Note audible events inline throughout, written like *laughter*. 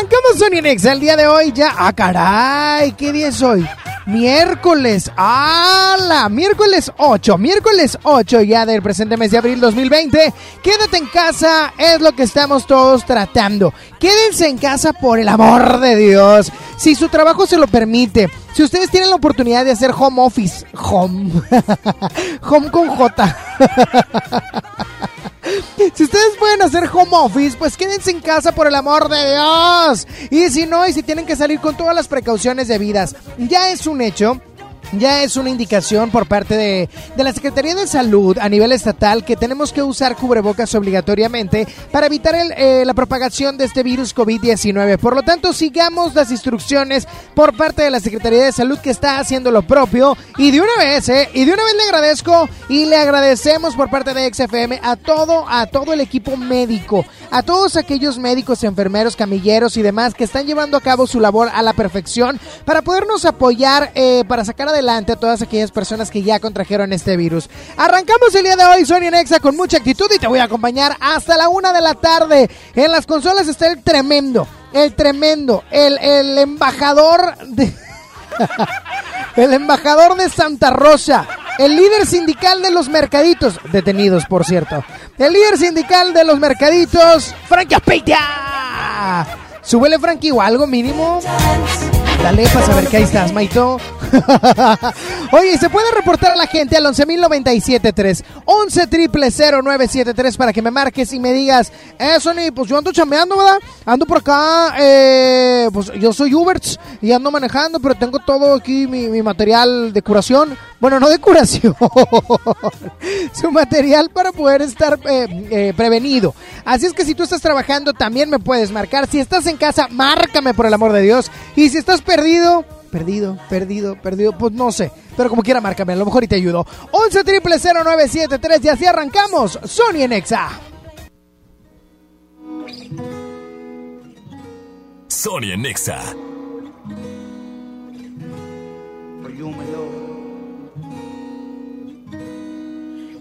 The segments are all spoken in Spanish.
Arrancamos Sony Next el día de hoy ya. Ah, caray, ¿qué día es hoy? Miércoles, ¡ala! Miércoles 8, miércoles 8 ya del presente mes de abril 2020. Quédate en casa, es lo que estamos todos tratando. Quédense en casa por el amor de Dios. Si su trabajo se lo permite, si ustedes tienen la oportunidad de hacer home office, home, *laughs* home con J. *laughs* Si ustedes pueden hacer home office, pues quédense en casa por el amor de Dios. Y si no, y si tienen que salir con todas las precauciones debidas, ya es un hecho. Ya es una indicación por parte de, de, la Secretaría de Salud a nivel estatal que tenemos que usar cubrebocas obligatoriamente para evitar el, eh, la propagación de este virus COVID-19. Por lo tanto, sigamos las instrucciones por parte de la Secretaría de Salud que está haciendo lo propio. Y de una vez, eh, y de una vez le agradezco y le agradecemos por parte de XFM a todo, a todo el equipo médico, a todos aquellos médicos, enfermeros, camilleros y demás que están llevando a cabo su labor a la perfección para podernos apoyar, eh, para sacar adelante a todas aquellas personas que ya contrajeron este virus. Arrancamos el día de hoy, Sony Nexa, con mucha actitud y te voy a acompañar hasta la una de la tarde. En las consolas está el tremendo, el tremendo, el, el embajador de... *laughs* el embajador de Santa Rosa. El líder sindical de los mercaditos, detenidos por cierto. El líder sindical de los mercaditos, Frankie Aspeitia. Súbele, Frankie, o algo mínimo. Dale para saber que ahí estás, Maito. *laughs* Oye, se puede reportar a la gente al 11.097.3, 11 triple 0973 para que me marques y me digas, eh, Sony, pues yo ando chambeando, ¿verdad? Ando por acá, eh, pues yo soy Uberts y ando manejando, pero tengo todo aquí, mi material de curación. Bueno, no de curación, *laughs* su material para poder estar eh, eh, prevenido. Así es que si tú estás trabajando, también me puedes marcar. Si estás en casa, márcame por el amor de Dios. Y si estás perdido, perdido, perdido, perdido, pues no sé. Pero como quiera, márcame, a lo mejor y te ayudo. 11 triple 0973 y así arrancamos. Sony en Exa. Sony en Exa.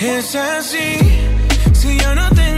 Es así, si yo no tengo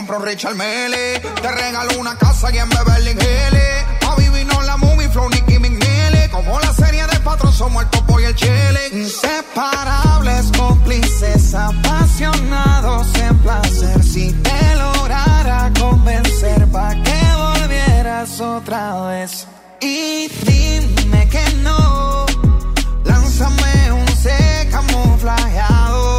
Compro Richard Mele. Te regalo una casa y en Beverly Hills. A vivir no la movie, flow, Nicky McNeely. Como la serie de patrón, somos el topo y el chile. Inseparables, cómplices, apasionados en placer. Si te lograra convencer, pa' que volvieras otra vez. Y dime que no, lánzame un se camuflajeado,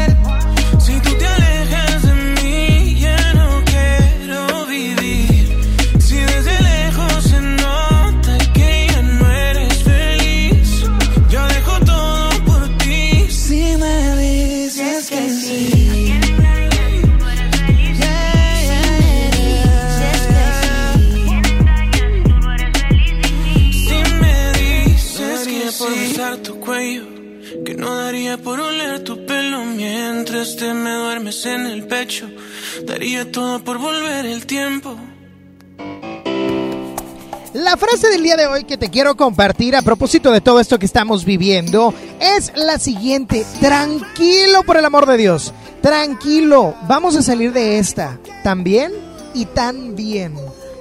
Mientras te me duermes en el pecho, daría todo por volver el tiempo. La frase del día de hoy que te quiero compartir a propósito de todo esto que estamos viviendo es la siguiente. Tranquilo por el amor de Dios. Tranquilo. Vamos a salir de esta. Tan bien y tan bien.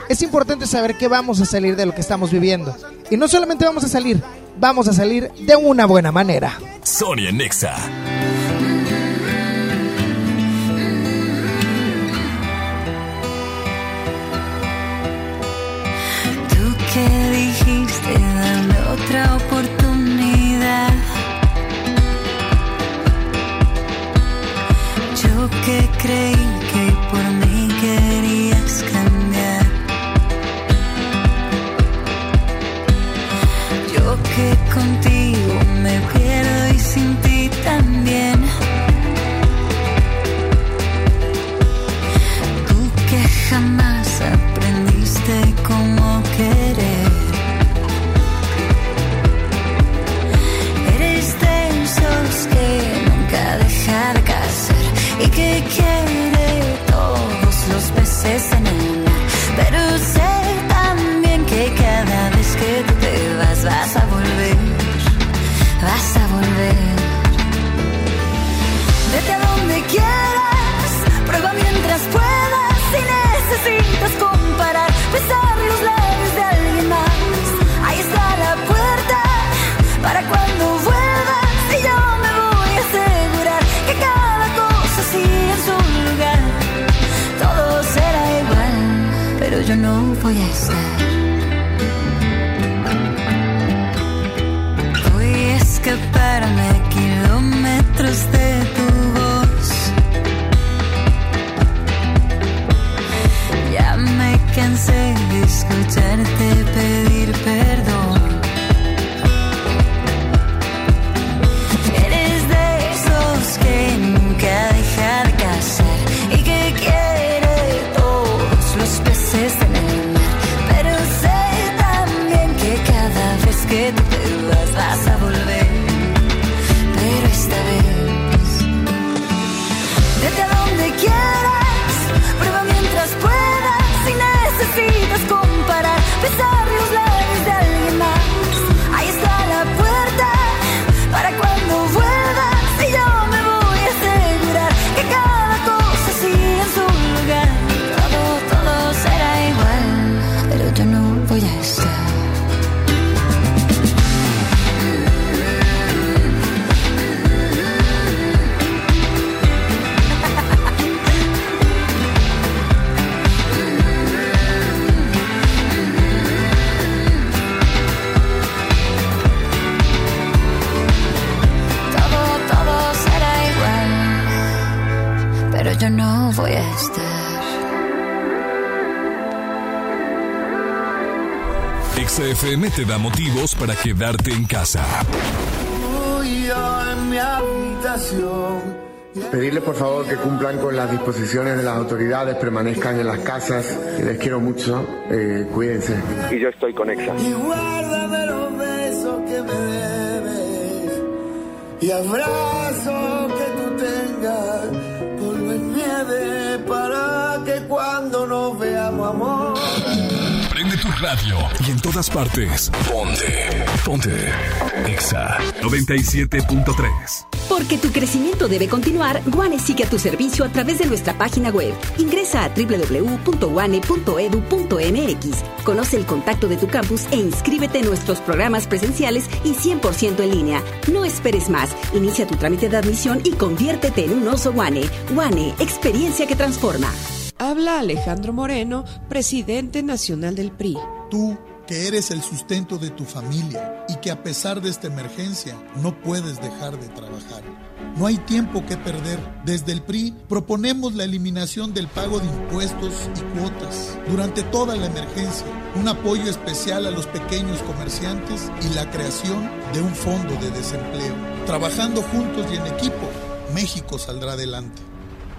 Es importante saber que vamos a salir de lo que estamos viviendo. Y no solamente vamos a salir, vamos a salir de una buena manera. Sonia Nexa. Otra oportunidad. Yo que creí no te da motivos para quedarte en casa. en mi habitación. Pedirles por favor que cumplan con las disposiciones de las autoridades, permanezcan en las casas. Les quiero mucho, eh, cuídense. Y yo estoy con Exa. Y guárdame los besos que me debes. y abrazo que tú tengas, polvo nieve para que cuando nos veamos amor. Tu radio y en todas partes. Ponte. Ponte. Exa 97.3. Porque tu crecimiento debe continuar, Guane sigue a tu servicio a través de nuestra página web. Ingresa a www.guane.edu.mx. Conoce el contacto de tu campus e inscríbete en nuestros programas presenciales y 100% en línea. No esperes más. Inicia tu trámite de admisión y conviértete en un oso Guane. Guane, experiencia que transforma. Habla Alejandro Moreno, presidente nacional del PRI. Tú, que eres el sustento de tu familia y que a pesar de esta emergencia no puedes dejar de trabajar. No hay tiempo que perder. Desde el PRI proponemos la eliminación del pago de impuestos y cuotas durante toda la emergencia, un apoyo especial a los pequeños comerciantes y la creación de un fondo de desempleo. Trabajando juntos y en equipo, México saldrá adelante.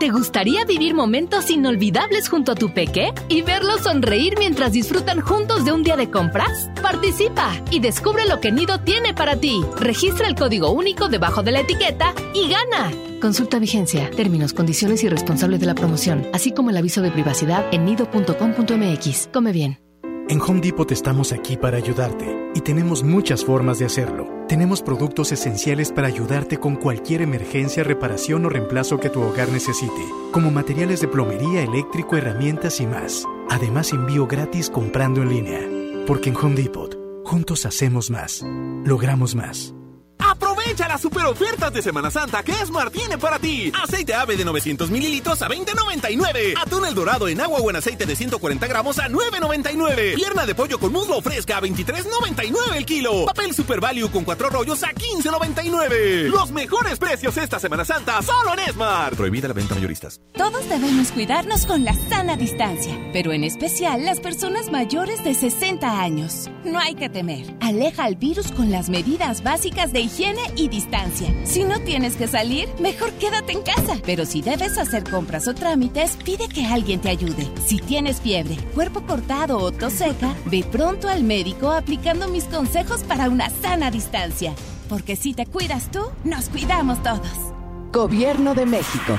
¿Te gustaría vivir momentos inolvidables junto a tu peque y verlos sonreír mientras disfrutan juntos de un día de compras? Participa y descubre lo que Nido tiene para ti. Registra el código único debajo de la etiqueta y gana. Consulta vigencia, términos, condiciones y responsable de la promoción, así como el aviso de privacidad en nido.com.mx. Come bien. En Home Depot estamos aquí para ayudarte y tenemos muchas formas de hacerlo. Tenemos productos esenciales para ayudarte con cualquier emergencia, reparación o reemplazo que tu hogar necesite, como materiales de plomería, eléctrico, herramientas y más. Además, envío gratis comprando en línea. Porque en Home Depot, juntos hacemos más, logramos más. Aprovecha las super ofertas de Semana Santa que Smart tiene para ti. Aceite ave de 900 mililitros a 20.99. Atún el dorado en agua o en aceite de 140 gramos a 9.99. Pierna de pollo con muslo fresca a 23.99 el kilo. Papel Super Value con cuatro rollos a 15.99. Los mejores precios esta Semana Santa solo en Smart. Prohibida la venta mayoristas. Todos debemos cuidarnos con la sana distancia, pero en especial las personas mayores de 60 años. No hay que temer. Aleja al virus con las medidas básicas de higiene y distancia. Si no tienes que salir, mejor quédate en casa. Pero si debes hacer compras o trámites, pide que alguien te ayude. Si tienes fiebre, cuerpo cortado o tos seca, ve pronto al médico aplicando mis consejos para una sana distancia. Porque si te cuidas tú, nos cuidamos todos. Gobierno de México.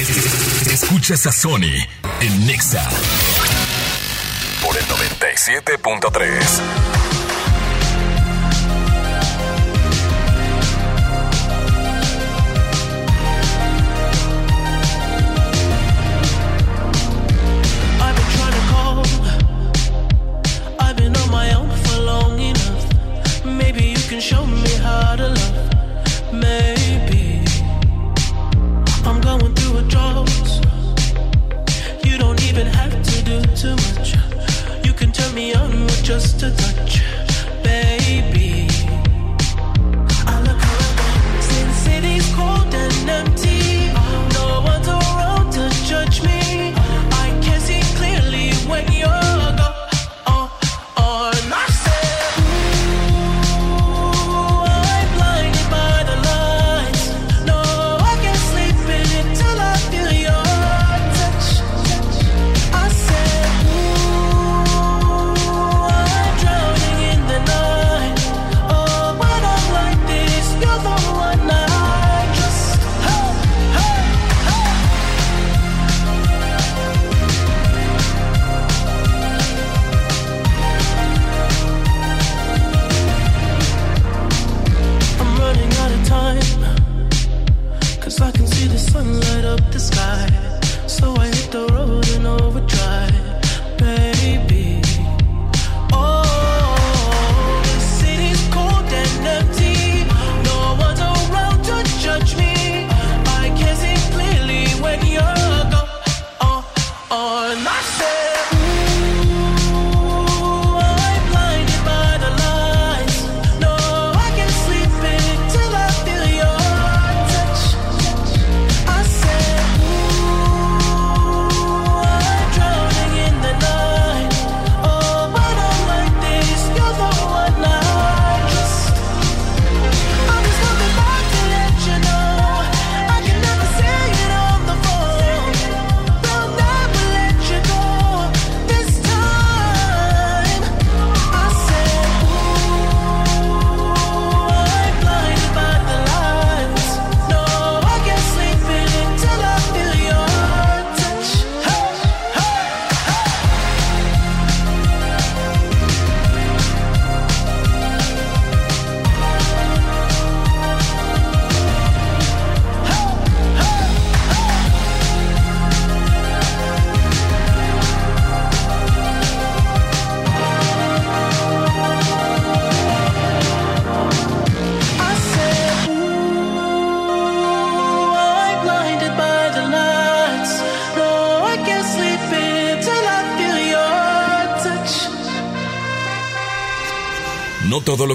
Escuchas a Sony en Nexa por el 97.3. I've been trying to call. I've been on my own for long enough. Maybe you can show me how to love. Too much. You can turn me on with just a touch, baby. I look around, since city's cold and empty.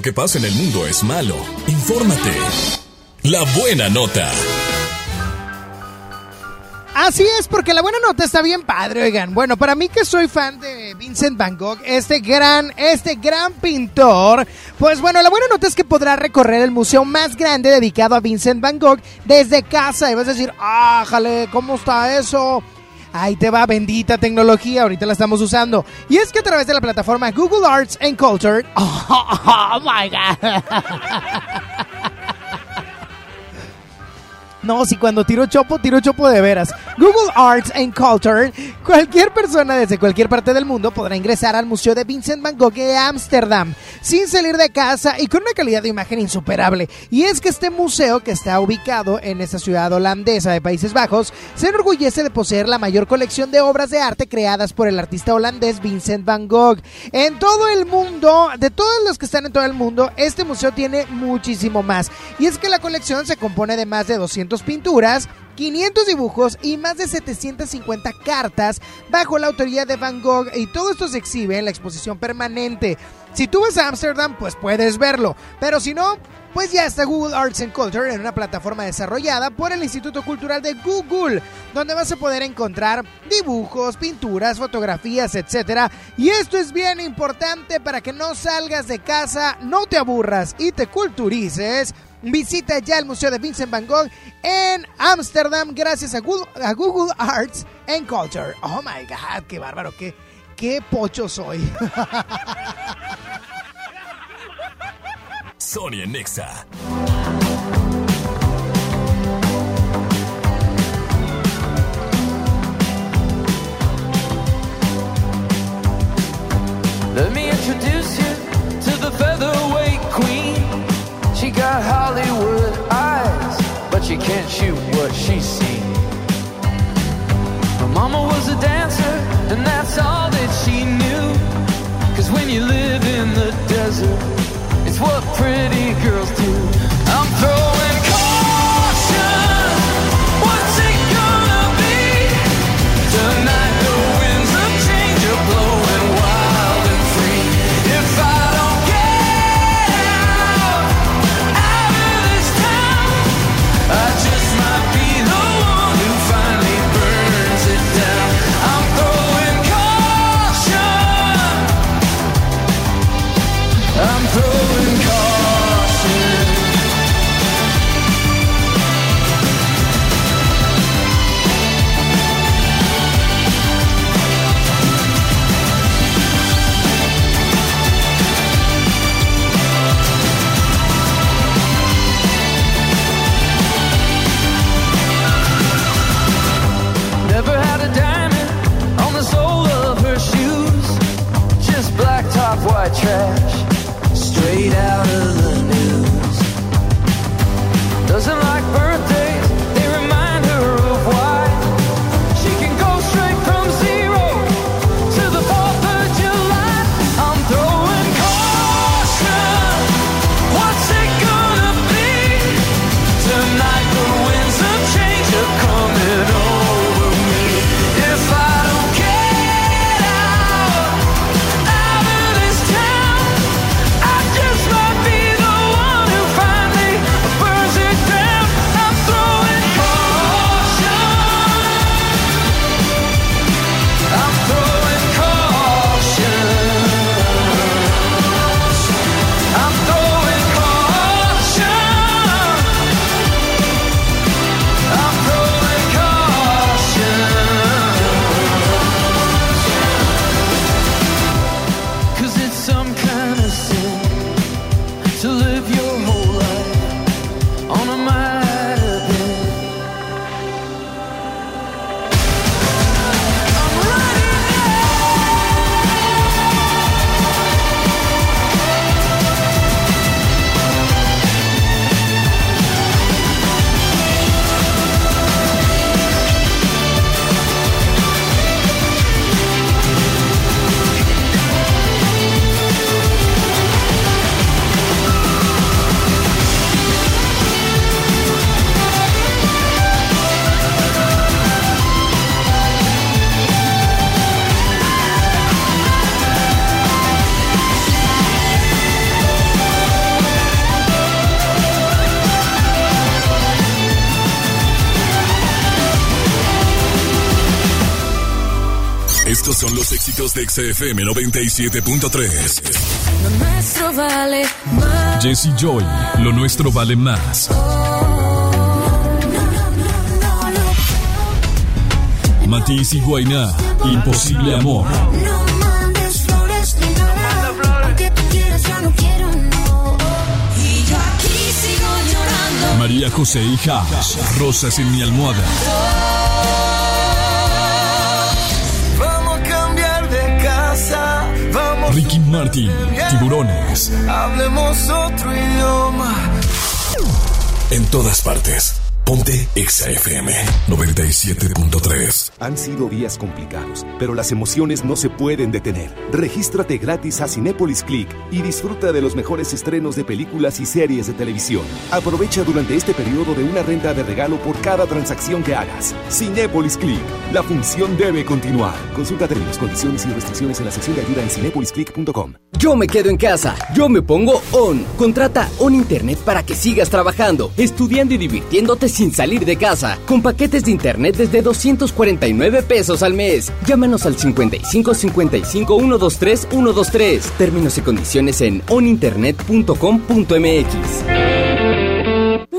Que pasa en el mundo es malo. Infórmate. La buena nota. Así es, porque la buena nota está bien padre, oigan. Bueno, para mí que soy fan de Vincent Van Gogh, este gran, este gran pintor, pues bueno, la buena nota es que podrá recorrer el museo más grande dedicado a Vincent Van Gogh desde casa. Y vas a decir, ájale, ¿cómo está eso? Ahí te va, bendita tecnología, ahorita la estamos usando. Y es que a través de la plataforma Google Arts and Culture... *laughs* Oh, my God. No, si cuando tiro chopo, tiro chopo de veras. Google Arts and Culture, cualquier persona desde cualquier parte del mundo podrá ingresar al Museo de Vincent Van Gogh de Ámsterdam sin salir de casa y con una calidad de imagen insuperable. Y es que este museo, que está ubicado en esta ciudad holandesa de Países Bajos, se enorgullece de poseer la mayor colección de obras de arte creadas por el artista holandés Vincent Van Gogh. En todo el mundo, de todos los que están en todo el mundo, este museo tiene muchísimo más. Y es que la colección se compone de más de 200 pinturas, 500 dibujos y más de 750 cartas bajo la autoría de Van Gogh y todo esto se exhibe en la exposición permanente. Si tú vas a Ámsterdam, pues puedes verlo, pero si no, pues ya está Google Arts and Culture en una plataforma desarrollada por el Instituto Cultural de Google, donde vas a poder encontrar dibujos, pinturas, fotografías, etc. Y esto es bien importante para que no salgas de casa, no te aburras y te culturices. Visita ya el Museo de Vincent Van Gogh en Ámsterdam gracias a Google, a Google Arts and Culture. Oh my God, qué bárbaro, qué, qué pocho soy. *laughs* Sonia Nexa. Let me introduce you to the featherweight queen. She got Hollywood eyes, but she can't shoot what she's seen. Her mama was a dancer, and that's all that she knew. Cause when you live in the desert, what pretty girls do. I'm throwing son los éxitos de XFM 97.3. Lo nuestro vale más. Jesse Joy, lo nuestro vale más. Matiz y Guainá, imposible amor. No mandes flores ni nada. Aunque tú quieras, ya no quiero, no. Y yo aquí sigo llorando. María José y Hash, rosas en mi almohada. Ricky Martin, tiburones. Hablemos otro idioma. En todas partes. Ponte XFM 97.3. Han sido días complicados, pero las emociones no se pueden detener. Regístrate gratis a Cinépolis Click y disfruta de los mejores estrenos de películas y series de televisión. Aprovecha durante este periodo de una renta de regalo por cada transacción que hagas. Cinépolis Click. La función debe continuar. Consulta términos, condiciones y restricciones en la sección de ayuda en cinépolisclick.com. Yo me quedo en casa. Yo me pongo On. Contrata On Internet para que sigas trabajando, estudiando y divirtiéndote sin salir de casa. Con paquetes de Internet desde 249 pesos al mes. Llámanos al 55 55 123 123. Términos y condiciones en oninternet.com.mx.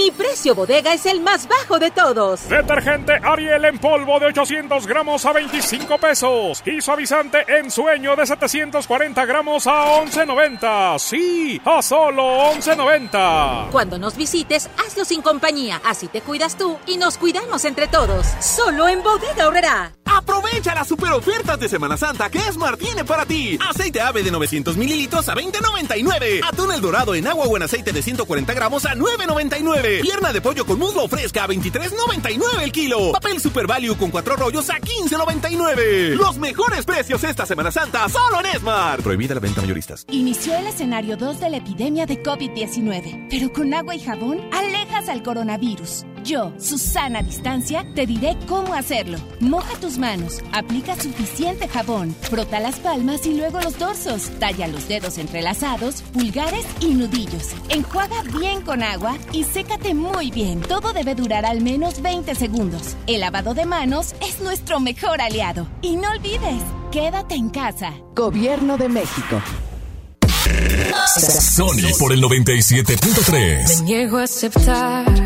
Mi precio bodega es el más bajo de todos. Detergente Ariel en polvo de 800 gramos a 25 pesos. Y suavizante en sueño de 740 gramos a 11.90. Sí, a solo 11.90. Cuando nos visites, hazlo sin compañía. Así te cuidas tú y nos cuidamos entre todos. Solo en Bodega Horrera. Aprovecha las super ofertas de Semana Santa que Esmar tiene para ti. Aceite ave de 900 mililitros a 20.99. Atún el dorado en agua o en aceite de 140 gramos a 9.99. Pierna de pollo con muslo fresca a 23.99 el kilo. Papel Super Value con cuatro rollos a 15.99. Los mejores precios esta Semana Santa solo en Esmar. Prohibida la venta mayoristas. Inició el escenario 2 de la epidemia de COVID-19, pero con agua y jabón alejas al coronavirus. Yo, Susana Distancia, te diré cómo hacerlo. Moja tus manos, aplica suficiente jabón, frota las palmas y luego los dorsos, talla los dedos entrelazados, pulgares y nudillos. Enjuaga bien con agua y sécate muy bien. Todo debe durar al menos 20 segundos. El lavado de manos es nuestro mejor aliado. Y no olvides, quédate en casa. Gobierno de México. Sony por el 97.3. Me niego a aceptar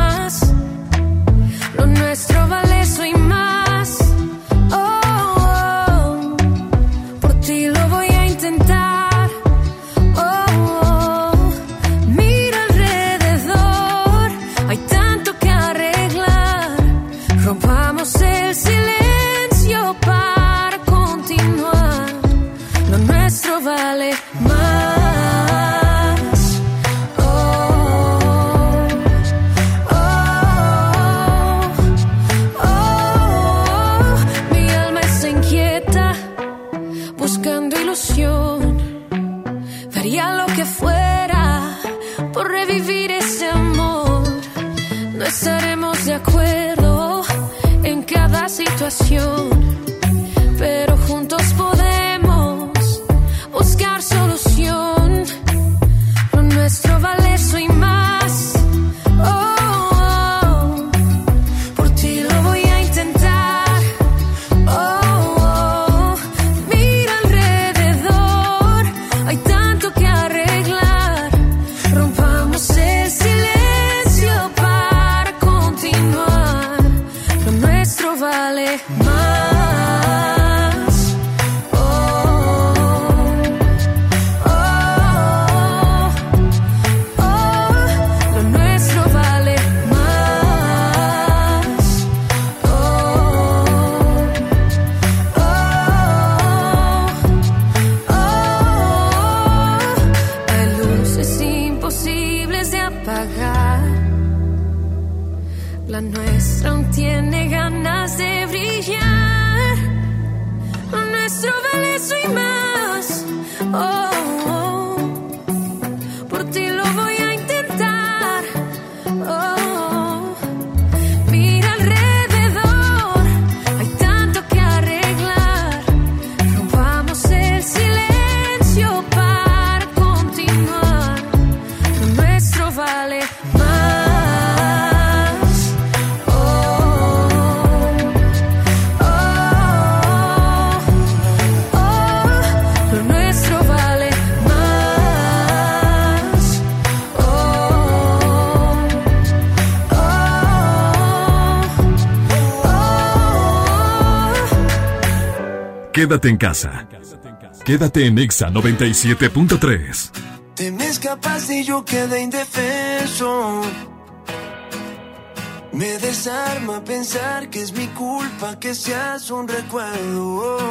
Lo nuestro vale eso y Quédate en casa. Quédate en Exa 97.3. Te me escapaste y yo quedé indefenso. Me desarma pensar que es mi culpa que seas un recuerdo.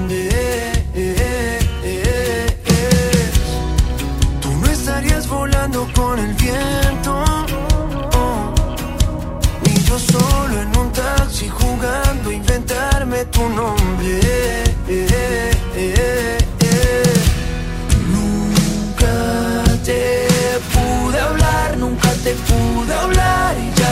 Tu nombre. Nunca te pude hablar, nunca te pude hablar y ya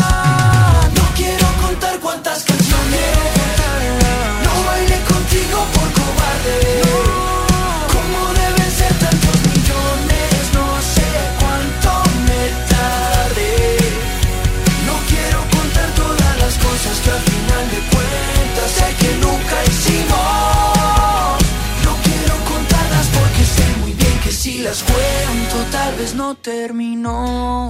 No quiero contar cuántas canciones no bailé contigo por cobarde. Como deben ser tantos millones, no sé cuánto me tardé. No quiero contar todas las cosas que al final de cuentas sé que nunca hicimos. No quiero contarlas porque sé muy bien que si las cuento tal vez no terminó.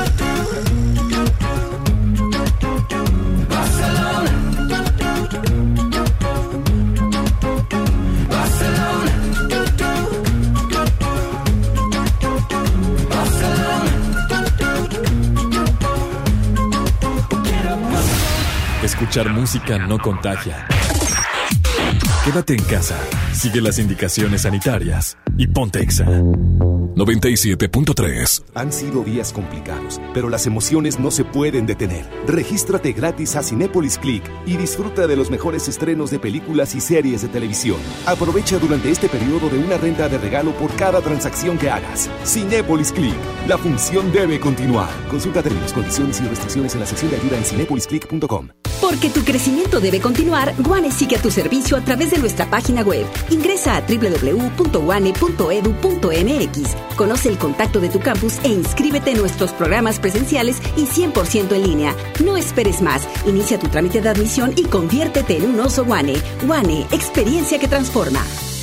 Escuchar música no contagia. Quédate en casa, sigue las indicaciones sanitarias y ponte Exa. 97.3 Han sido días complicados, pero las emociones no se pueden detener. Regístrate gratis a Cinépolis Click y disfruta de los mejores estrenos de películas y series de televisión. Aprovecha durante este periodo de una renta de regalo por cada transacción que hagas. Cinépolis Click. La función debe continuar. Consulta términos, condiciones y restricciones en la sección de ayuda en cinépolisclick.com. Porque tu crecimiento debe continuar, Guane sigue a tu servicio a través de nuestra página web. Ingresa a www.guane.edu.mx. Conoce el contacto de tu campus e inscríbete en nuestros programas presenciales y 100% en línea. No esperes más. Inicia tu trámite de admisión y conviértete en un oso Guane. Guane, experiencia que transforma.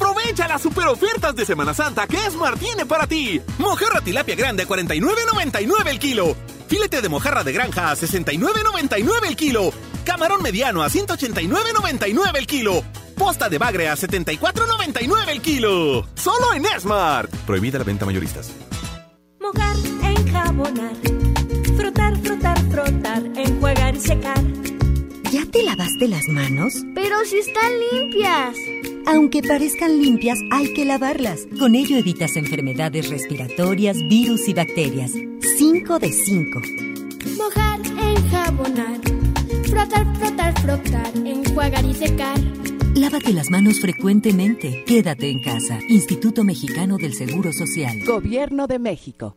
Aprovecha las super ofertas de Semana Santa que Esmar tiene para ti. Mojarra tilapia grande a 49.99 el kilo. Filete de mojarra de granja a 69.99 el kilo. Camarón mediano a 189.99 el kilo. Posta de bagre a 74.99 el kilo. Solo en Smart. Prohibida la venta mayoristas. Mojar, enjabonar, frotar, frotar, frotar, enjuagar y secar. ¿Ya te lavaste las manos? Pero si están limpias. Aunque parezcan limpias, hay que lavarlas. Con ello evitas enfermedades respiratorias, virus y bacterias. 5 de 5. Mojar, enjabonar, frotar, frotar, frotar, enjuagar y secar. Lávate las manos frecuentemente. Quédate en casa. Instituto Mexicano del Seguro Social. Gobierno de México.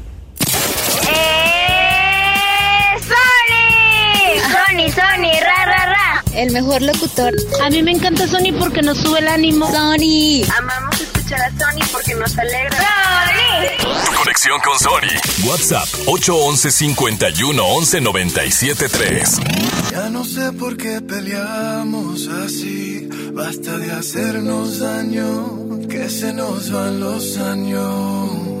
Sony, Sony, ra, ra, ra. El mejor locutor. A mí me encanta Sony porque nos sube el ánimo. Sony. Amamos escuchar a Sony porque nos alegra. Sony. Conexión con Sony. WhatsApp 811 51 11 97 3. Ya no sé por qué peleamos así. Basta de hacernos daño, que se nos van los años.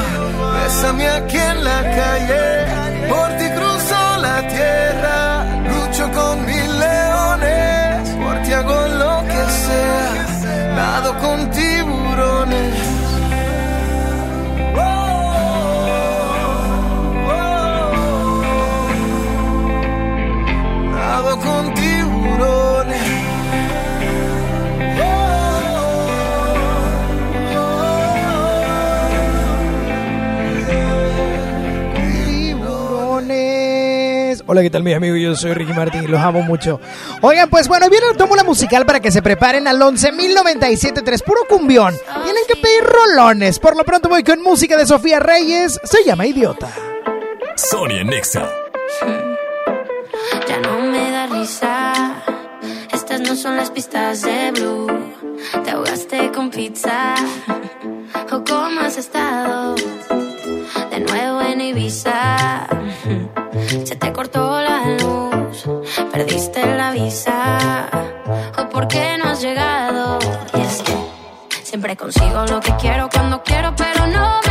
bésame aquí en la calle, por Hola, ¿qué tal, mis amigos? Yo soy Ricky Martín y los amo mucho. Oigan, pues bueno, viene el tomo la musical para que se preparen al 11.097.3, puro cumbión. Tienen que pedir rolones. Por lo pronto voy con música de Sofía Reyes. Se llama Idiota. Sonia Nexa. Ya no me da risa. Estas no son las pistas de Blue. Te ahogaste con pizza. ¿O cómo has estado? De nuevo en Ibiza. Se te cortó la luz. Perdiste la visa. ¿O por qué no has llegado? Y siempre consigo lo que quiero cuando quiero, pero no me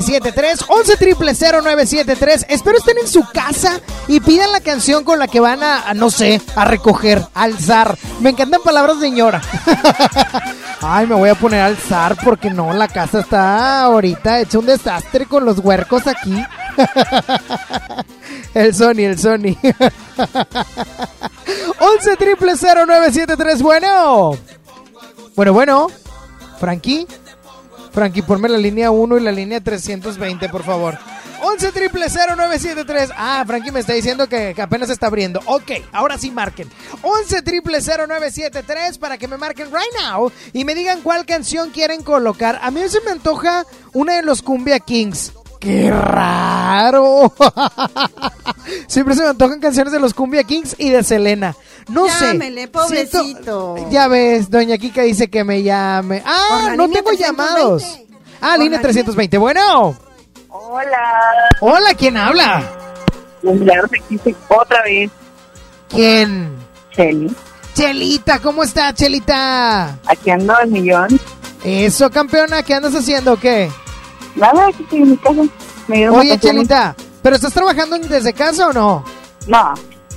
11.097.3, 11 triple 0973. Espero estén en su casa y pidan la canción con la que van a, no sé, a recoger, alzar. Me encantan palabras señora. *laughs* Ay, me voy a poner alzar porque no, la casa está ahorita hecha un desastre con los huercos aquí. *laughs* el Sony, el Sony. *laughs* 11 triple 0973, bueno. Bueno, bueno. Frankie. Frankie, ponme la línea 1 y la línea 320, por favor. 11 triple 0973. Ah, Frankie me está diciendo que, apenas está abriendo. Ok, ahora sí marquen. 11 triple 0973 para que me marquen right now y me digan cuál canción quieren colocar. A mí se me antoja una de los Cumbia Kings. ¡Qué raro! *laughs* Siempre se me antojan canciones de los Cumbia Kings y de Selena. No Llámele, sé. pobrecito. Siento- ya ves, doña Kika dice que me llame. Ah, no tengo 320. llamados. Ah, Por línea la 320. Bueno. Hola. Hola, ¿quién habla? Milagros existe otra vez. ¿Quién? Cheli. Chelita, ¿cómo está, Chelita? Aquí ando el millón. Eso, campeona, ¿qué andas haciendo o qué? Nada, aquí estoy en mi casa. Me dieron Oye. Chelita, ¿pero estás trabajando desde casa o no? No.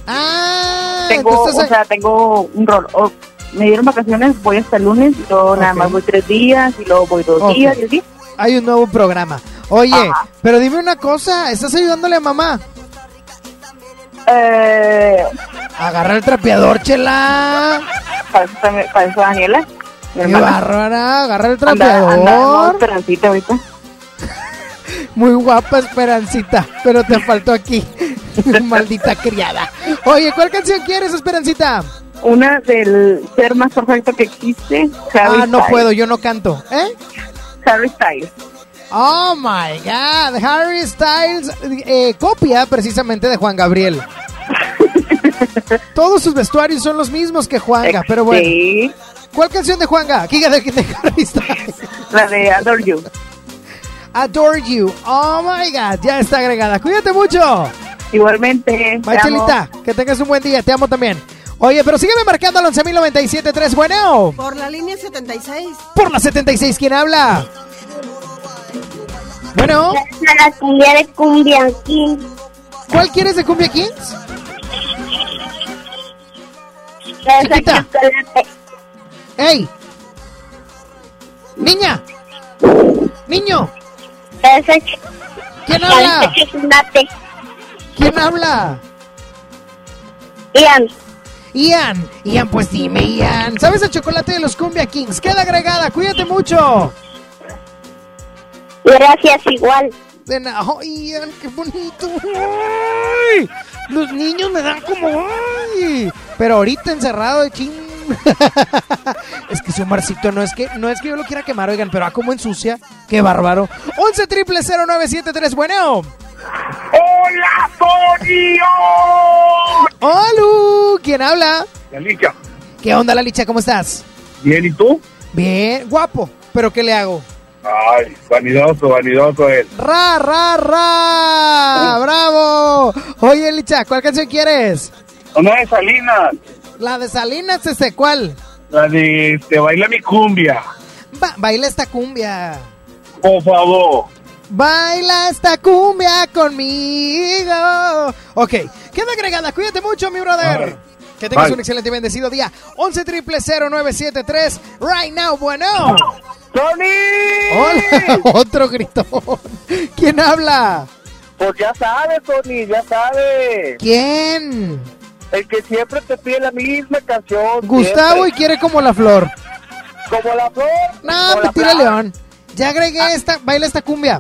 Ah, Tengo, entonces- o sea, tengo un rol. o- me dieron vacaciones, voy hasta el lunes, y luego nada más voy tres días, y luego voy dos días, y así. Hay un nuevo programa. Oye, Ajá. pero dime una cosa, ¿estás ayudándole a mamá? Eh, Agarra el trapeador, chela. para eso, para eso Daniela. mi Qué bárbara, agarra el Anda- anda trapeador. esperancita ahorita. Muy guapa, Esperancita, pero te faltó aquí. *laughs* Maldita criada. Oye, ¿cuál canción quieres, Esperancita? Una del ser más perfecto que existe, Harry Ah, no Styles. puedo, yo no canto. ¿Eh? Harry Styles. Oh my God, Harry Styles, eh, copia precisamente de Juan Gabriel. *laughs* Todos sus vestuarios son los mismos que Juanga, pero bueno. Sí. ¿Cuál canción de Juanga? ¿Qué de, de Harry Styles? La de Adore You. Adore You. Oh my God, ya está agregada. Cuídate mucho. Igualmente. Bye, te amo. Chelita. Que tengas un buen día. Te amo también. Oye, pero sígueme marcando al 11.097.3. Bueno, Por la línea 76. por la 76, ¿quién habla? Bueno, la cumbia de Cumbia King. ¿cuál quieres de Cumbia Kings? Chiquita. ¡Ey! ¡Niña! ¡Niño! ¿Quién habla? ¿Quién habla? Ian. Ian. Ian, pues dime, Ian. ¿Sabes el chocolate de los Cumbia Kings? Queda agregada. Cuídate mucho. Gracias, igual. De na- oh, Ian, qué bonito. Ay, los niños me dan como. ay. Pero ahorita encerrado de ching. *laughs* es que ese Omarcito no es que no es que yo lo quiera quemar, oigan, pero a como ensucia. Qué bárbaro. 11 triple 0973, bueno. ¡Hola, Tonio! ¡Hola! ¿Quién habla? La Licha. ¿Qué onda, la licha? ¿Cómo estás? Bien, ¿y tú? Bien, guapo. ¿Pero qué le hago? Ay, vanidoso, vanidoso él. ¡Ra, ra, ra! ¡Bravo! Oye, Licha, ¿cuál canción quieres? Una de Salinas, La de Salinas, ¿este cuál? la de este, Baila mi cumbia. Ba- baila esta cumbia. Por favor. Baila esta cumbia conmigo. Ok, queda agregada. Cuídate mucho, mi brother. Que tengas Bye. un excelente y bendecido día. 11 triple 0973. Right now, bueno. ¡Tony! Hola, *laughs* otro gritón. ¿Quién habla? Pues ya sabes, Tony, ya sabes. ¿Quién? El que siempre te pide la misma canción. Gustavo y quiere como la flor. Como la flor. No, como me la tira flor. león. Ya agregué esta, baila esta cumbia.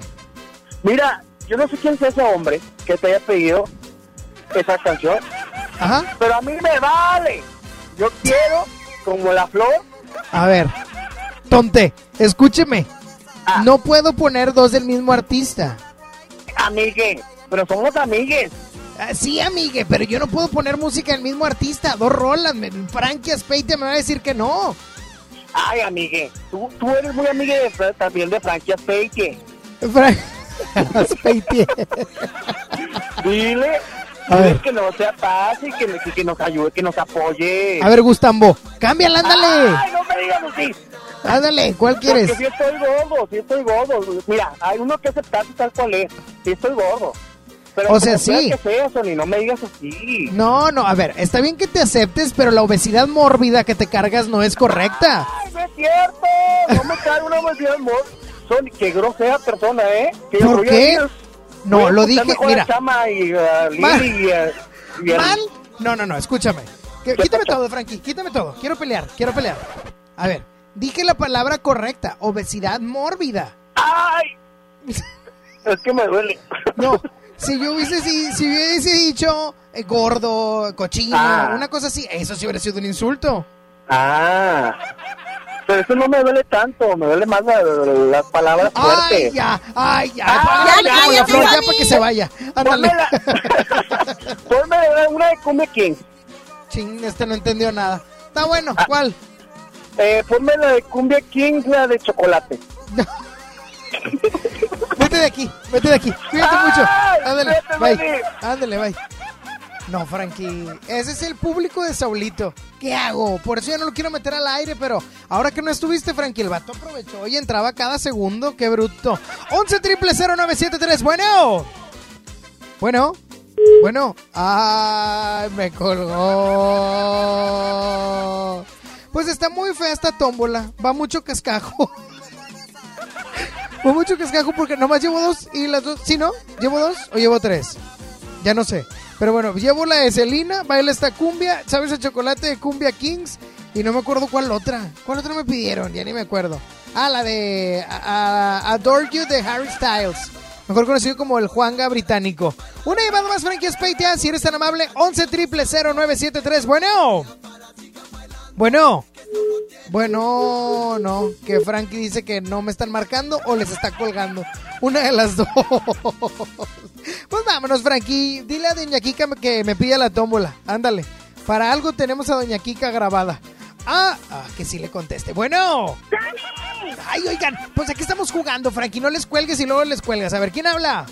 Mira, yo no sé quién es ese hombre que te haya pedido esa canción, Ajá. pero a mí me vale. Yo quiero como la flor. A ver, tonte, escúcheme. Ah. No puedo poner dos del mismo artista. Amigue, pero somos amigues. Ah, sí, amigue, pero yo no puedo poner música del mismo artista. Dos rolas. me- Frankie Aspeite me va a decir que no. Ay, amigue, tú, tú eres muy amiga de, también de Francia Fake. Fra- *laughs* Aspeite. Dile, A dile ver. que no sea fácil, que, que, que nos ayude, que nos apoye. A ver, Gustambo, cámbiala, ándale. Ay, no me digas así. Ándale, ¿cuál quieres? Porque si estoy gordo, si estoy gordo. Mira, hay uno que aceptarte tal cual es. Si estoy gordo. Pero O sea, sí. que no me digas así. No, no, a ver, está bien que te aceptes, pero la obesidad mórbida que te cargas no es correcta. ¡Ay, no es cierto! No me cae una obesidad amor. Sony, qué grosera persona, ¿eh? Que ¿Por qué? No, lo escuchar dije, mira. Y Mal. y y ¿Mal? No, no, no, escúchame. Quítame todo, Frankie, quítame todo. Quiero pelear, quiero pelear. A ver, dije la palabra correcta, obesidad mórbida. ¡Ay! *laughs* Es que me duele. No, si yo hubiese, si, si hubiese dicho eh, gordo, cochino, Ah. una cosa así, eso sí hubiera sido un insulto. Ah. Pero eso no me duele tanto, me duele más la- la- las palabras fuertes. Ay, ya, ay, ya. Ah, ya, la ya, flor, ya, ya para que se vaya. Ándale. Ponme *laughs* una de Cumbia King. Ching, este no entendió nada. Está bueno, Ah. ¿cuál? Eh, ponme la de Cumbia King, la de chocolate. *laughs* Vete de aquí, vete de aquí. Cuídate mucho. Ándale, bye. Ándale, bye. No, Frankie, ese es el público de Saulito. ¿Qué hago? Por eso ya no lo quiero meter al aire, pero ahora que no estuviste, Frankie, el vato aprovechó y entraba cada segundo. ¡Qué bruto! 11 triple 0973. Bueno. Bueno. Bueno. Ay, me colgó. Pues está muy fea esta tómbola. Va mucho cascajo. Va mucho cascajo porque nomás llevo dos y las dos. ¿Sí, no? ¿Llevo dos o llevo tres? Ya no sé. Pero bueno, llevo la de Celina, baila esta cumbia, sabes el chocolate de Cumbia Kings y no me acuerdo cuál otra. ¿Cuál otra me pidieron? Ya ni me acuerdo. Ah, la de a- a- Adore You de Harry Styles. Mejor conocido como el Juanga británico. Una llamada más, Frankie Speitia, si eres tan amable. 11 triple 0973. Bueno. Bueno. Bueno, no. Que Frankie dice que no me están marcando o les está colgando. Una de las *laughs* dos. Pues vámonos, Frankie. Dile a Doña Kika que me pida la tómbola. Ándale. Para algo tenemos a Doña Kika grabada. Ah, ah, que sí le conteste. Bueno. Ay, oigan, pues aquí estamos jugando, Frankie. No les cuelgues y luego les cuelgas. A ver, ¿quién habla?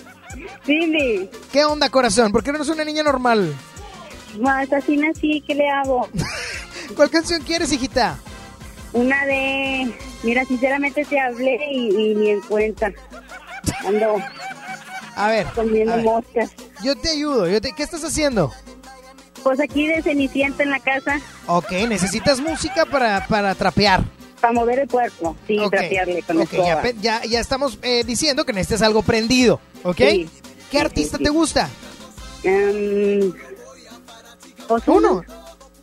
Cindy. ¿Qué onda, corazón? ¿Por qué no eres una niña normal? Más así nací, ¿qué le hago? *laughs* ¿Cuál canción quieres, hijita? Una de... Mira, sinceramente te hablé y, y ni en cuenta. Ando A ver. comiendo a ver. moscas. Yo te ayudo. Yo te... ¿Qué estás haciendo? Pues aquí de Cenicienta en la casa, Ok, necesitas música para, para trapear. para mover el cuerpo. Sí, Ok, trapearle con ok, ya, ya, ya estamos eh, diciendo que necesitas algo prendido, ¿ok? Sí. ¿Qué artista te gusta? Em, Ozuna. Uno.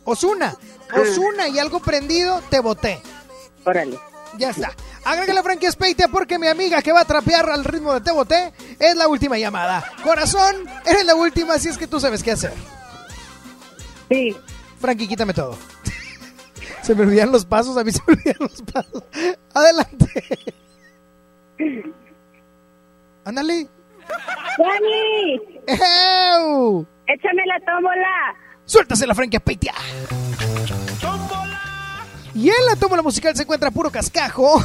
Osuna. Osuna y algo prendido, te boté. Órale. Ya está. Agrégale a Frankie Speitia porque mi amiga que va a trapear al ritmo de Te Boté es la última llamada. Corazón, eres la última, así es que tú sabes qué hacer. Sí. Frankie, quítame todo. *laughs* se me olvidan los pasos, a mí se me olvidan los pasos. Adelante. Ándale. ¡Dani! ¡Ew! ¡Échame la tómbola! Suéltase la Frankie Speitia. Y en la tómbola musical se encuentra puro cascajo.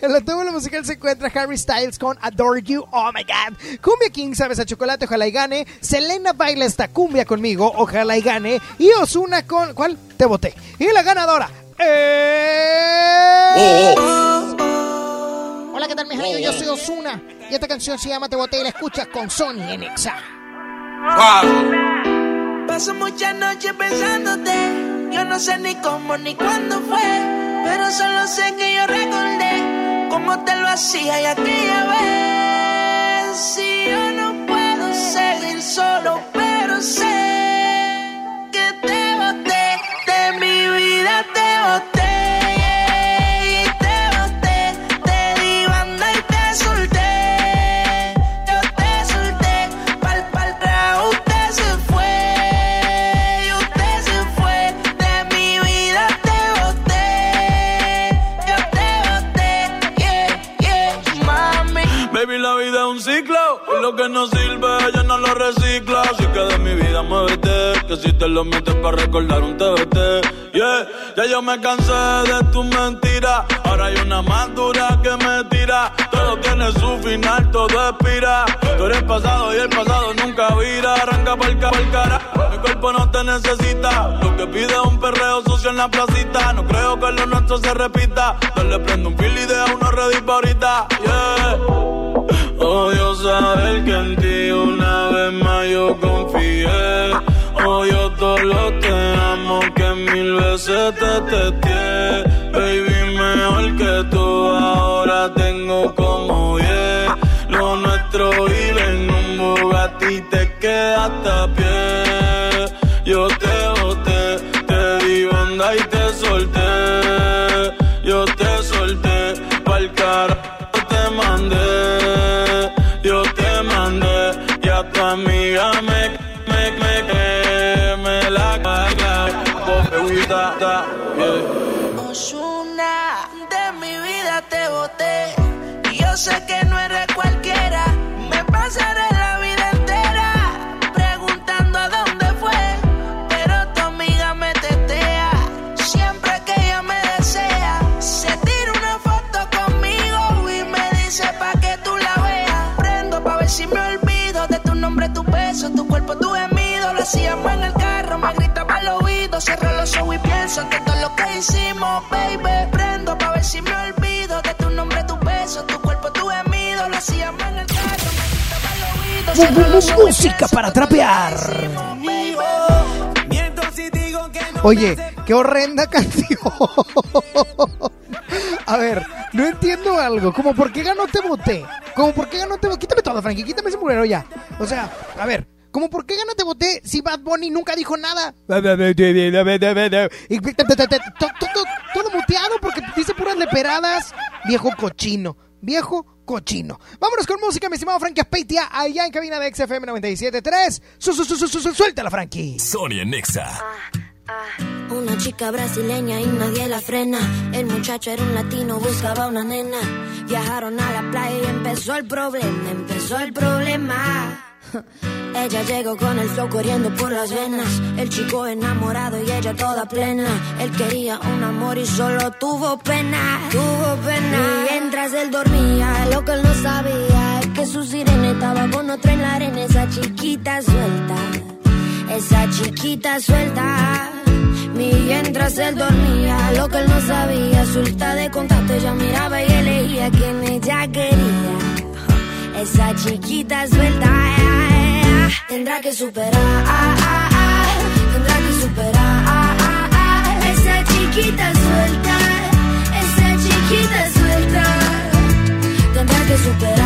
En la tómbola musical se encuentra Harry Styles con Adore You, oh my god. Cumbia King, sabes a chocolate, ojalá y gane. Selena baila esta cumbia conmigo, ojalá y gane. Y Osuna con, ¿cuál? Te voté. Y la ganadora es... Hola, ¿qué tal, mis amigos? Yo soy Osuna. Y esta canción se llama Te boté y la escuchas con Sony en Exa. Paso muchas noches pensándote. Yo no sé ni cómo ni cuándo fue. Pero solo sé que yo recordé cómo te lo hacía y aquella vez. Si yo no puedo seguir solo, no sirve yo no lo reciclo. Así que de mi vida muévete, que si te lo metes para recordar un TBT. Yeah, ya yo me cansé de tus mentiras. Ahora hay una más dura que me tira. Todo tiene su final, todo expira. Tú eres pasado y el pasado nunca vira. Arranca pa'l pa'l cara. Mi cuerpo no te necesita. Lo que pide es un perreo sucio en la placita. No creo que lo nuestro se repita. Yo le prendo un fil y deja uno ready pa' ahorita. Yeah. Odio saber que en ti una vez más yo confié. Odio todo lo te amo que mil veces te testé. Baby, mejor que tú ahora tengo como diez. Lo nuestro vive en un Bugatti te quedaste a pie. Yo te que no eres cualquiera. Me pasaré la vida entera preguntando a dónde fue. Pero tu amiga me tetea. Siempre que ella me desea, se tira una foto conmigo y me dice pa' que tú la veas. Prendo pa' ver si me olvido de tu nombre, tu beso, tu cuerpo, tu gemido. Lo hacíamos en el carro, me gritaba al oído. Cierro los ojos y pienso en todo lo que hicimos, baby. Prendo pa' ver si me olvido de tu nombre, tu beso, tu cuerpo, Música para trapear. Oye, qué horrenda *laughs* canción. A ver, no entiendo algo. Como por qué ganó te boté. Como por qué ganó te. Quítame todo, Frankie. Quítame ese mugrero ya. O sea, a ver. Como por qué ganó te boté si Bad Bunny nunca dijo nada. Y to- to- to- todo muteado porque dice puras leperadas. Viejo cochino. Viejo cochino. Vámonos con música, mi estimado Frankie Aspeitia, allá en cabina de XFM 97.3. Su, su, su, su, su, su- suéltala, Frankie. Sonia Nexa. Una chica brasileña y nadie la frena. El muchacho era un latino, buscaba una nena. Viajaron a la playa y empezó el problema, empezó el problema. *laughs* Ella llegó con el flow corriendo por las venas. El chico enamorado y ella toda plena. Él quería un amor y solo tuvo pena. Tuvo pena. Y mientras él dormía, lo que él no sabía es que su sirena estaba con otro en la arena. Esa chiquita suelta. Esa chiquita suelta. Mientras él dormía, lo que él no sabía, suelta de contacto, ella miraba y elegía quien ella quería. Esa chiquita suelta, tendrá que superar, tendrá que superar, esa chiquita suelta, esa chiquita suelta, tendrá que superar,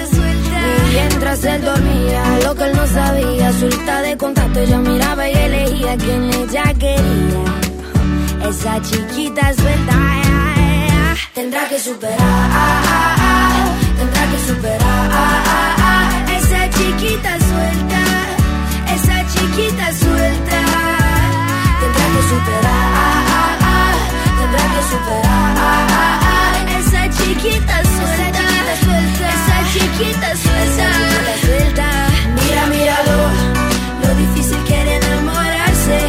mientras él dormía, lo que él no sabía, suelta de contacto, ella miraba y elegía quien ella quería. Esa chiquita ah, ah, Tendrá que superar, tendrá que superar, esa chiquita suelta, esa chiquita suelta, tendrá que superar, tendrá que superar, esa chiquita suelta, chiquita suelta, chiquita suelta, mira, míralo, lo difícil que era enamorarse,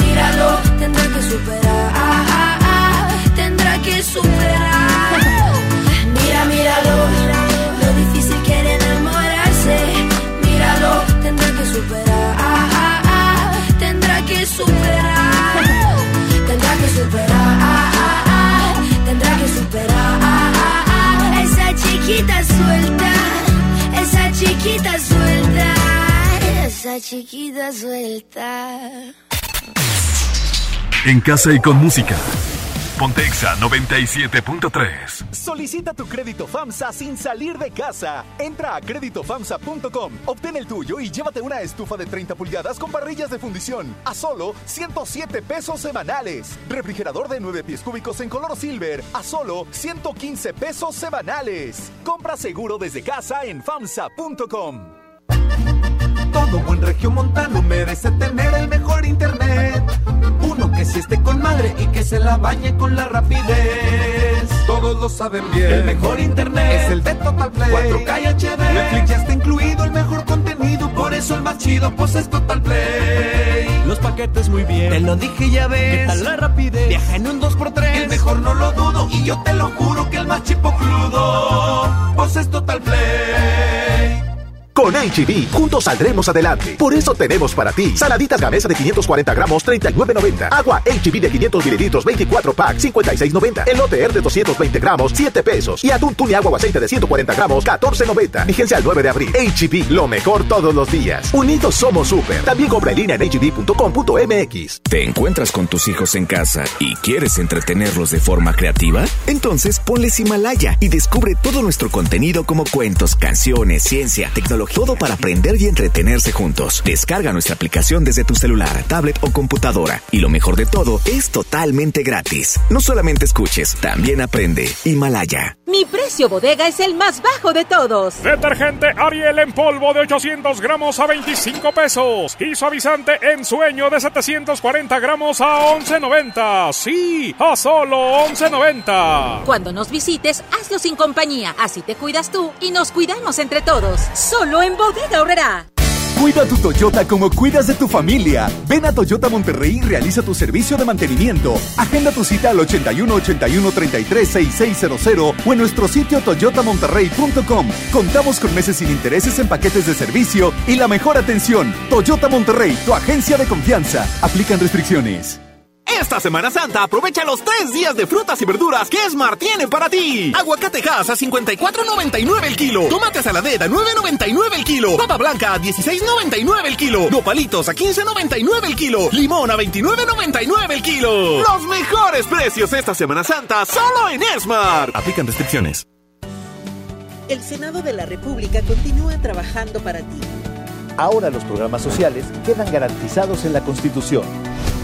míralo, tendrá que superar, ah, ah, ah, tendrá que superar, esa chiquita suelta. En casa y con música. Pontexa 97.3. Solicita tu crédito FAMSA sin salir de casa. Entra a créditofamsa.com, obtén el tuyo y llévate una estufa de 30 pulgadas con parrillas de fundición a solo 107 pesos semanales. Refrigerador de 9 pies cúbicos en color silver a solo 115 pesos semanales. Compra seguro desde casa en famsa.com. Todo buen regiomontano merece tener el mejor internet. Uno que sí esté con madre y que se la bañe con la rapidez. Todos lo saben bien. El mejor internet es el de Total Play. 4K y HD. Netflix ya está incluido el mejor contenido. Por eso el más chido pues es Total Play. Los paquetes muy bien. Te lo dije ya ves. ¿Qué tal la rapidez? Viaja en un 2x3. El mejor no lo dudo. Y yo te lo juro que el más chipo crudo. Pues es Total Play. Con HB, juntos saldremos adelante. Por eso tenemos para ti saladitas gamesa de 540 gramos, 39.90. Agua HB de 500 mililitros, 24 pack, 56.90. Elote R de 220 gramos, 7 pesos. Y atún tune agua o aceite de 140 gramos, 14.90. Vigencia al 9 de abril. HB, lo mejor todos los días. Unidos somos súper. También compra en línea en hb.com.mx. ¿Te encuentras con tus hijos en casa y quieres entretenerlos de forma creativa? Entonces ponles Himalaya y descubre todo nuestro contenido como cuentos, canciones, ciencia, tecnología todo para aprender y entretenerse juntos. Descarga nuestra aplicación desde tu celular, tablet o computadora. Y lo mejor de todo, es totalmente gratis. No solamente escuches, también aprende. Himalaya. Mi precio bodega es el más bajo de todos. Detergente Ariel en polvo de 800 gramos a 25 pesos. Y suavizante en sueño de 740 gramos a 11.90. Sí, a solo 11.90. Cuando nos visites, hazlo sin compañía. Así te cuidas tú y nos cuidamos entre todos. Solo en Bodega Horrera. Cuida tu Toyota como cuidas de tu familia. Ven a Toyota Monterrey y realiza tu servicio de mantenimiento. Agenda tu cita al 81 81 33 6600 o en nuestro sitio toyotamonterrey.com. Contamos con meses sin intereses en paquetes de servicio y la mejor atención. Toyota Monterrey, tu agencia de confianza. Aplican restricciones. Esta Semana Santa aprovecha los tres días de frutas y verduras que Smart tiene para ti. Aguacate Hass a 54.99 el kilo. Tomate saladera a 9.99 el kilo. Papa blanca a 16.99 el kilo. Nopalitos a 15.99 el kilo. Limón a 29.99 el kilo. Los mejores precios esta Semana Santa solo en Smart. Aplican restricciones. El Senado de la República continúa trabajando para ti. Ahora los programas sociales quedan garantizados en la Constitución.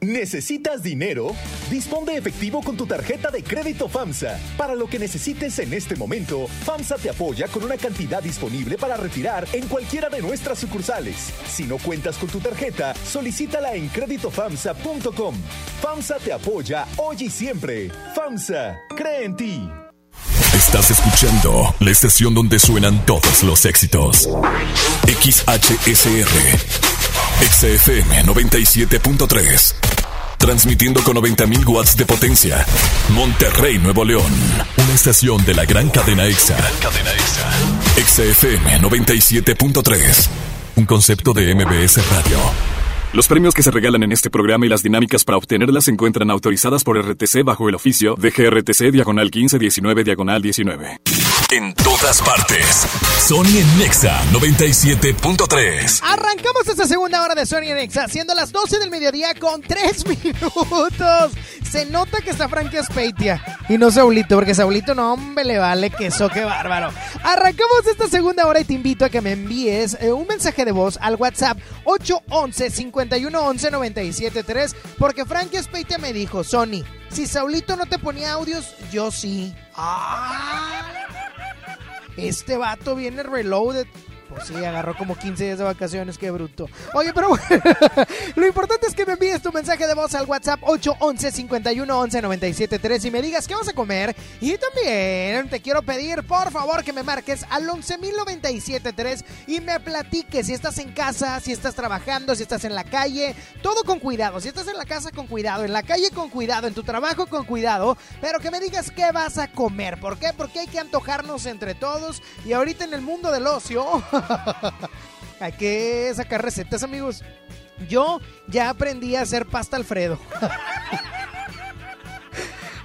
¿Necesitas dinero? Dispón de efectivo con tu tarjeta de crédito FAMSA. Para lo que necesites en este momento, FAMSA te apoya con una cantidad disponible para retirar en cualquiera de nuestras sucursales. Si no cuentas con tu tarjeta, solicítala en créditofamsa.com. FAMSA te apoya hoy y siempre. FAMSA, cree en ti. Estás escuchando la estación donde suenan todos los éxitos. XHSR. XFM 97.3. Transmitiendo con 90.000 watts de potencia. Monterrey, Nuevo León. Una estación de la gran cadena EXA. cadena EXA. XFM 97.3. Un concepto de MBS Radio. Los premios que se regalan en este programa y las dinámicas para obtenerlas se encuentran autorizadas por RTC bajo el oficio de GRTC Diagonal 1519 Diagonal 19. En todas partes. Sony en Nexa 97.3. Arrancamos esta segunda hora de Sony en Nexa, siendo las 12 del mediodía con 3 *laughs* minutos. Se nota que está Frankie Speitia y no Saulito, porque Saulito no, hombre, le vale queso, qué bárbaro. Arrancamos esta segunda hora y te invito a que me envíes eh, un mensaje de voz al WhatsApp 811 5111 973 porque Frankie Speitia me dijo, Sony, si Saulito no te ponía audios, yo sí. Ah. Este vato viene reloaded. Pues sí, agarró como 15 días de vacaciones, qué bruto. Oye, pero *laughs* lo importante es que me envíes tu mensaje de voz al WhatsApp 811 5111 973 y me digas qué vas a comer. Y también te quiero pedir, por favor, que me marques al 11973 y me platiques si estás en casa, si estás trabajando, si estás en la calle, todo con cuidado. Si estás en la casa, con cuidado, en la calle, con cuidado, en tu trabajo, con cuidado, pero que me digas qué vas a comer. ¿Por qué? Porque hay que antojarnos entre todos y ahorita en el mundo del ocio. *laughs* *laughs* Hay que sacar recetas, amigos. Yo ya aprendí a hacer pasta Alfredo. *laughs*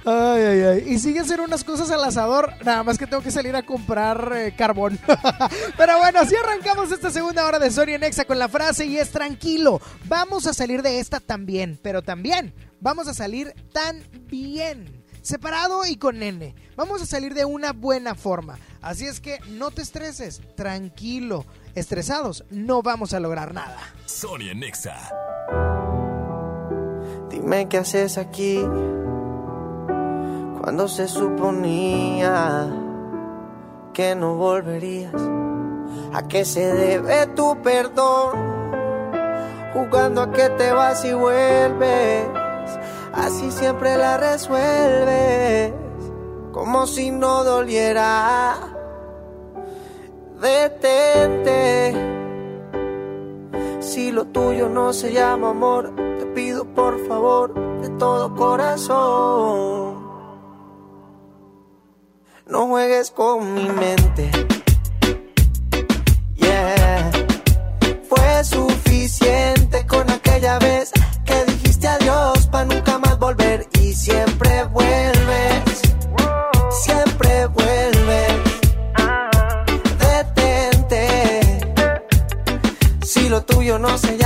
Ay, ay, ay. Y sigue hacer unas cosas al asador. Nada más que tengo que salir a comprar eh, carbón. *laughs* Pero bueno, así arrancamos esta segunda hora de Sonia Nexa con la frase y es tranquilo. Vamos a salir de esta también. Pero también vamos a salir tan bien. Separado y con nene. Vamos a salir de una buena forma. Así es que no te estreses. Tranquilo. Estresados no vamos a lograr nada. Sonia Nexa. Dime qué haces aquí cuando se suponía que no volverías. ¿A qué se debe tu perdón? Jugando a que te vas y vuelves. Así siempre la resuelves. Como si no doliera. Detente. Si lo tuyo no se llama amor, te pido por favor de todo corazón. No juegues con mi mente. Siempre vuelves. Siempre vuelves. Detente. Si lo tuyo no se llama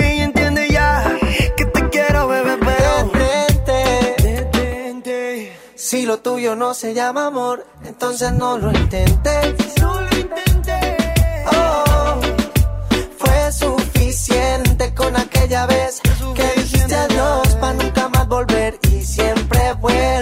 lo tuyo no se llama amor, entonces no lo intentes. No lo intentes. Oh, fue suficiente con aquella vez que dijiste adiós para nunca más volver y siempre vuelves.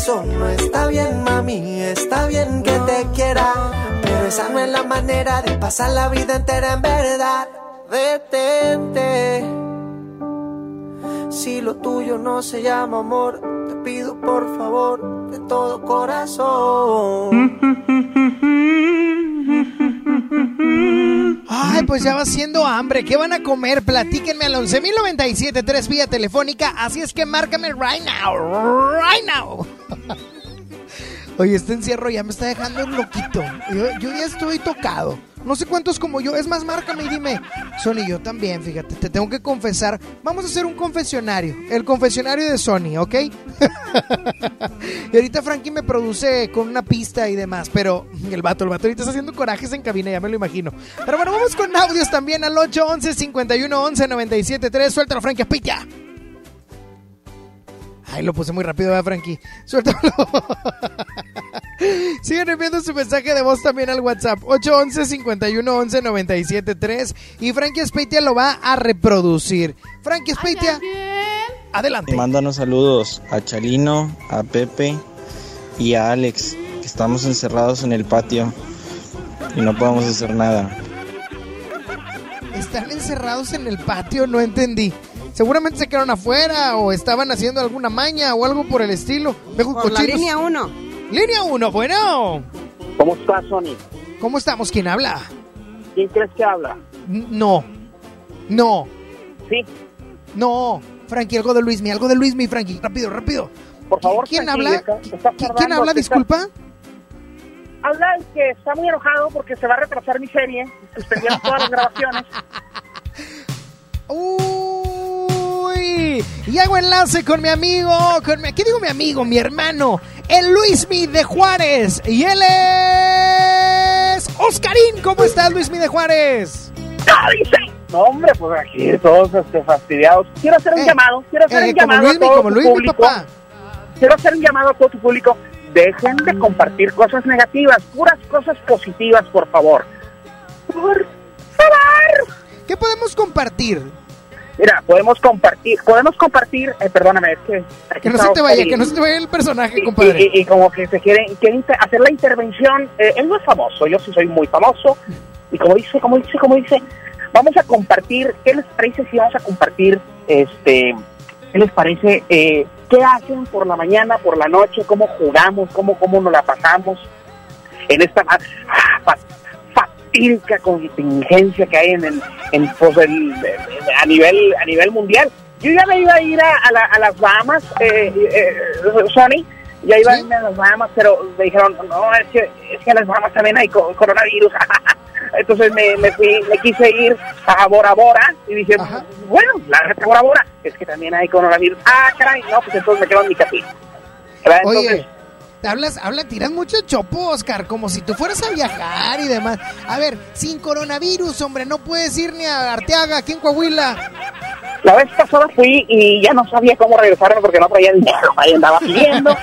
Eso no está bien, mami. Está bien que te quiera, pero esa no es la manera de pasar la vida entera en verdad. Detente. Si lo tuyo no se llama amor, te pido por favor de todo corazón. Ay, pues ya va siendo hambre. ¿Qué van a comer? Platíquenme al 11.097, 3 vía telefónica. Así es que márcame right now. Right now. Oye, este encierro ya me está dejando un loquito. Yo, ya estoy tocado. No sé cuántos como yo. Es más, márcame y dime. Sony, yo también, fíjate. Te tengo que confesar. Vamos a hacer un confesionario. El confesionario de Sony, ¿ok? *laughs* y ahorita Frankie me produce con una pista y demás. Pero el vato, el vato ahorita está haciendo corajes en cabina, ya me lo imagino. Pero bueno, vamos con audios también al 811 51 11 97 3. Suéltalo, Frankie, aspilla. Ay, lo puse muy rápido, ¿verdad, Frankie? Suéltalo. *laughs* Sigan enviando su mensaje de voz también al WhatsApp 811 51 11 97 3 y Frankie Speitia lo va a reproducir. Frankie Speitia, adelante. Mándanos saludos a Chalino, a Pepe y a Alex, que estamos encerrados en el patio y no podemos hacer nada. Están encerrados en el patio, no entendí. Seguramente se quedaron afuera o estaban haciendo alguna maña o algo por el estilo. Vejos Por la cochinos. línea 1. Línea 1, bueno. ¿Cómo estás, Sony? ¿Cómo estamos? ¿Quién habla? ¿Quién crees que habla? N- No. No. Sí. No. Frankie, algo de Luismi, algo de Luismi, Frankie. Rápido, rápido. Por favor, ¿Quién Frankie, habla? está- ¿Qui- está qui- ¿Quién tardando, habla? Disculpa. habla el que está muy enojado porque se va a retrasar mi serie. Suspendieron todas las *laughs* grabaciones. Y hago enlace con mi amigo, con mi, ¿qué digo mi amigo? Mi hermano, el Luismi de Juárez. Y él es Oscarín. ¿Cómo estás, Luismi de Juárez? No, hombre, pues aquí todos este, fastidiados. Quiero hacer un Eh, llamado, quiero hacer eh, un llamado Luismi, a todo como tu Luismi, público. papá. Quiero hacer un llamado a todo tu público. Dejen de compartir cosas negativas, puras cosas positivas, por favor. Por favor. ¿Qué podemos compartir? Mira, podemos compartir, podemos compartir, eh, perdóname, es que... Que no se te vaya, y- que no se te vaya el personaje, y, compadre. y- y como que se quiere, quiere inter- hacer la intervención, eh, él no es famoso, yo sí soy muy famoso, y como dice, como dice, como dice, vamos a compartir, ¿qué les parece si vamos a compartir, este, qué les parece, eh, qué hacen por la mañana, por la noche, cómo jugamos, cómo, cómo nos la pasamos en esta ah, fatídica contingencia que hay en el, en, pues, el- a nivel, a nivel mundial. Yo ya me iba a ir a, a la- a las Bahamas, eh, eh, Sony, ya iba a irme a las Bahamas, pero me dijeron, no, es que, es que en las Bahamas también hay co- coronavirus. *laughs* Entonces me, me fui, me quise ir a Bora Bora y dije, bueno, la neta Bora Bora, es que también hay coronavirus. Ah, caray, no, pues entonces me quedo en mi casita. Entonces, Oye, hablas, habla, tiras mucho chopo, Oscar, como si tú fueras a viajar y demás. A ver, sin coronavirus, hombre, no puedes ir ni a Arteaga, aquí en Coahuila. La vez pasada fui y ya no sabía cómo regresarme porque no traía dinero. Ahí andaba pidiendo.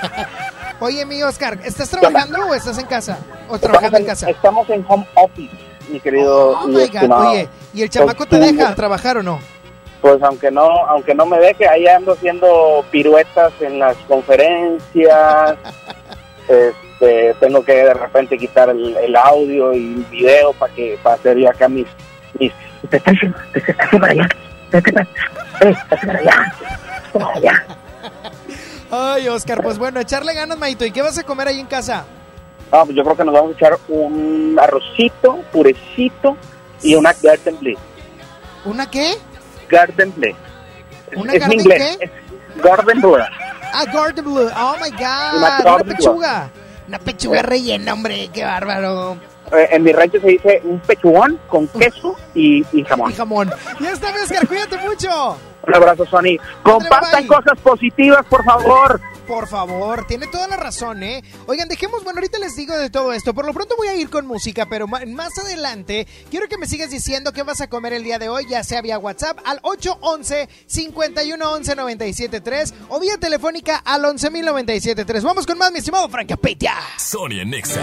Oye, mi Oscar, ¿estás trabajando o estás en casa? ¿O estamos, trabajando en en, casa? estamos en home office, mi querido. Oh my God, oye, ¿y el chamaco te deja trabajar o no? Pues aunque no, aunque no me deje, ahí ando haciendo piruetas en las conferencias. Este, tengo que de repente quitar el, el audio y el video para que para hacer yo acá mis mis te está haciendo, te está haciendo para allá, te está eh, te está para allá, para allá. Ay, Oscar, pues bueno, echarle ganas, Maito. ¿Y qué vas a comer ahí en casa? No, pues yo creo que nos vamos a echar un arrocito, purecito y una garden blue. ¿Una qué? Garden. Es- ¿Una es en garden inglés. qué? Es garden blue. Ah, Garden Blue. Oh my God. Una, pechuga. Una pechuga Eh. rellena, hombre. Qué bárbaro. Eh, en mi rancho se dice un pechugón con queso y, y jamón. Y jamón. Ya está, mi Oscar. Cuídate mucho. Un abrazo, Sony. Compartan cosas positivas, por favor. Por favor, tiene toda la razón, ¿eh? Oigan, dejemos, bueno, ahorita les digo de todo esto. Por lo pronto voy a ir con música, pero más adelante quiero que me sigas diciendo qué vas a comer el día de hoy, ya sea vía WhatsApp al 811-511-973 o vía telefónica al 11.097.3. Vamos con más, mi estimado Frank Capetia. Sonia Nexa.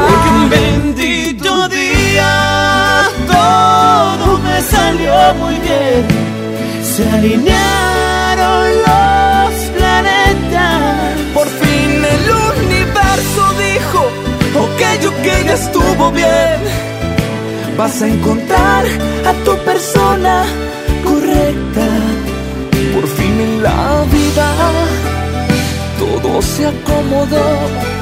Porque un bendito día todo me salió muy bien. Se alinearon los planetas. Por fin el universo dijo, ok, ok, ya estuvo bien. Vas a encontrar a tu persona correcta. Por fin en la vida todo se acomodó.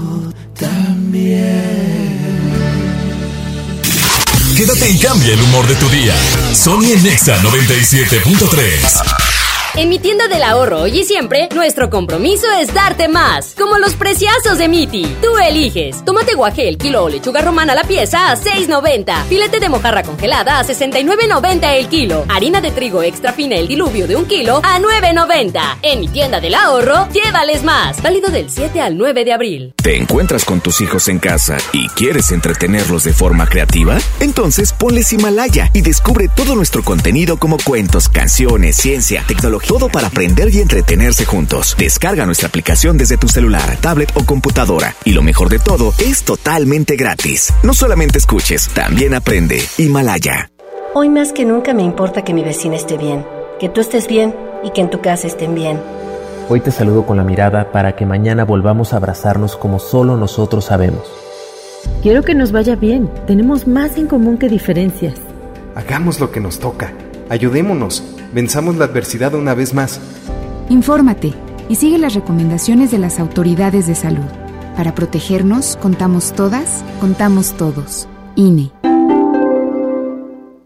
Quédate y cambia el humor de tu día. Sony en Nexa 97.3. En mi tienda del ahorro hoy y siempre, nuestro compromiso es darte más. Como los preciazos de Miti. Tú eliges. Tomate guaje el kilo o lechuga romana la pieza a 6.90. Filete de mojarra congelada a 69.90 el kilo. Harina de trigo extra fina el diluvio de un kilo a 9.90. En mi tienda del ahorro, llévales más. Válido del 7 al 9 de abril. ¿Te encuentras con tus hijos en casa y quieres entretenerlos de forma creativa? Entonces ponles Himalaya y descubre todo nuestro contenido como cuentos, canciones, ciencia, tecnología, todo para aprender y entretenerse juntos. Descarga nuestra aplicación desde tu celular, tablet o computadora. Y lo mejor de todo, es totalmente gratis. No solamente escuches, también aprende. Himalaya. Hoy más que nunca me importa que mi vecina esté bien, que tú estés bien y que en tu casa estén bien. Hoy te saludo con la mirada para que mañana volvamos a abrazarnos como solo nosotros sabemos. Quiero que nos vaya bien. Tenemos más en común que diferencias. Hagamos lo que nos toca. Ayudémonos. Venzamos la adversidad una vez más. Infórmate y sigue las recomendaciones de las autoridades de salud. Para protegernos, contamos todas, contamos todos. INE.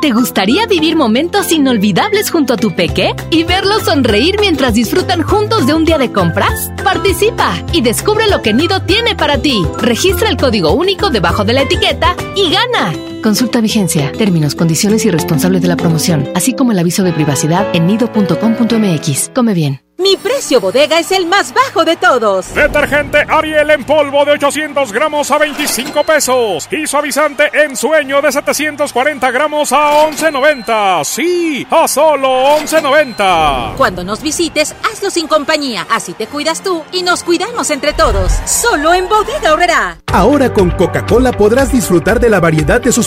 ¿Te gustaría vivir momentos inolvidables junto a tu peque y verlos sonreír mientras disfrutan juntos de un día de compras? Participa y descubre lo que Nido tiene para ti. Registra el código único debajo de la etiqueta y gana. Consulta vigencia, términos, condiciones y responsables de la promoción, así como el aviso de privacidad en nido.com.mx. Come bien. Mi precio bodega es el más bajo de todos. Detergente Ariel en polvo de 800 gramos a 25 pesos. Y suavizante en sueño de 740 gramos a 11.90. Sí, a solo 11.90. Cuando nos visites, hazlo sin compañía. Así te cuidas tú y nos cuidamos entre todos. Solo en bodega horrera. Ahora con Coca-Cola podrás disfrutar de la variedad de sus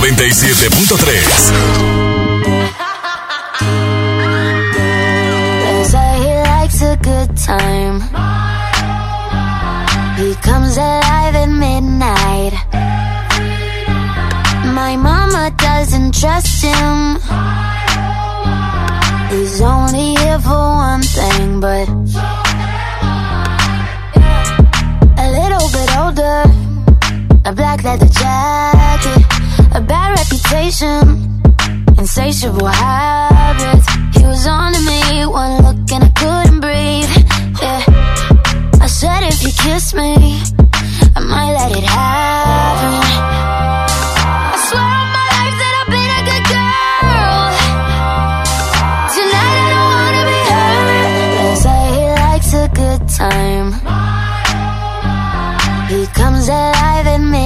97.3. He likes a good time. He comes alive at midnight. My mama doesn't trust him. He's only here for one thing, but a little bit older. A black leather jacket, bad reputation, insatiable habits. He was on to me, one look and I couldn't breathe. Yeah. I said if you kiss me, I might let it happen. Time. He comes alive in me.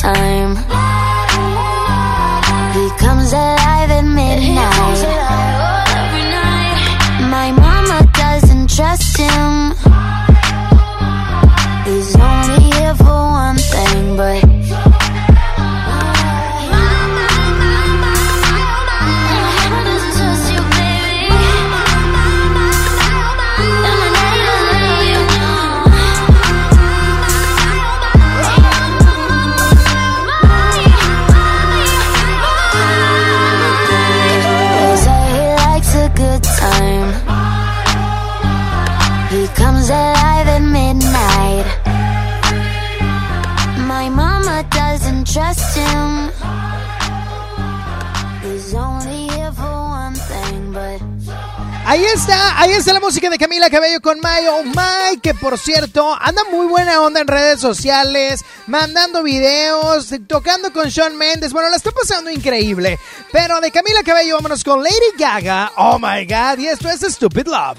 Time. He comes alive at midnight. Ahí está la música de Camila Cabello con My Oh que por cierto anda muy buena onda en redes sociales, mandando videos, tocando con Shawn Mendes. Bueno, la está pasando increíble. Pero de Camila Cabello, vámonos con Lady Gaga. Oh my God, y esto es Stupid Love.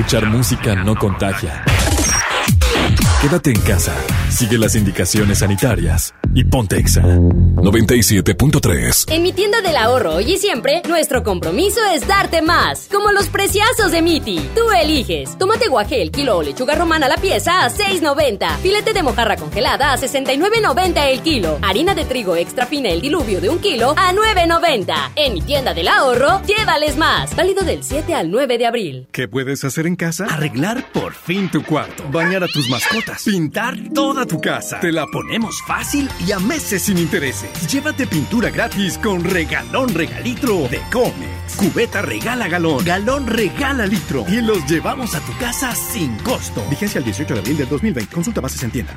Escuchar música no contagia. Quédate en casa, sigue las indicaciones sanitarias y ponte Exa 97.3. En mi tienda del ahorro hoy y siempre, nuestro compromiso es darte más. Como los preciazos de Miti. Tú eliges. Tomate guaje el kilo o lechuga romana la pieza a 6.90. Filete de mojarra congelada a 69.90 el kilo. Harina de trigo extra fina el diluvio de un kilo a 9.90. En mi tienda del ahorro, llévales más. Válido del 7 al 9 de abril. ¿Qué puedes hacer en casa? Arreglar por fin tu cuarto, bañar a tus mascotas, pintar toda tu casa. Te la ponemos fácil y a meses sin intereses. Llévate pintura gratis con regalón regalitro de Comex. Cubeta regala galón, galón regala litro y los llevamos a tu casa sin costo. Vigencia el 18 de abril del 2020. Consulta bases en tienda.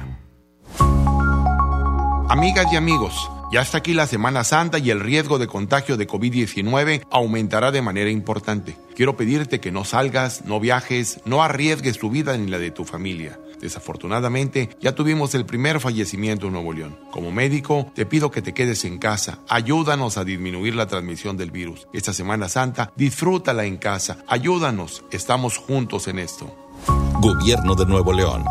Amigas y amigos, ya está aquí la Semana Santa y el riesgo de contagio de COVID-19 aumentará de manera importante. Quiero pedirte que no salgas, no viajes, no arriesgues tu vida ni la de tu familia. Desafortunadamente, ya tuvimos el primer fallecimiento en Nuevo León. Como médico, te pido que te quedes en casa. Ayúdanos a disminuir la transmisión del virus. Esta Semana Santa, disfrútala en casa. Ayúdanos. Estamos juntos en esto. Gobierno de Nuevo León.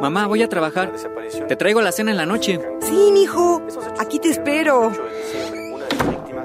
Mamá, voy a trabajar. Te traigo la cena en la noche. Sí, mijo. Aquí te espero.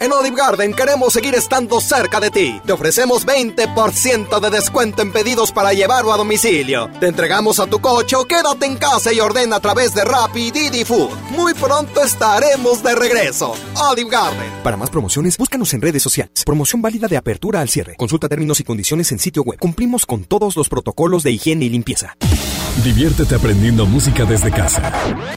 En Olive Garden queremos seguir estando cerca de ti. Te ofrecemos 20% de descuento en pedidos para llevarlo a domicilio. Te entregamos a tu coche o quédate en casa y ordena a través de Rappi y Didi Food. Muy pronto estaremos de regreso. Olive Garden. Para más promociones, búscanos en redes sociales. Promoción válida de apertura al cierre. Consulta términos y condiciones en sitio web. Cumplimos con todos los protocolos de higiene y limpieza. Diviértete aprendiendo música desde casa.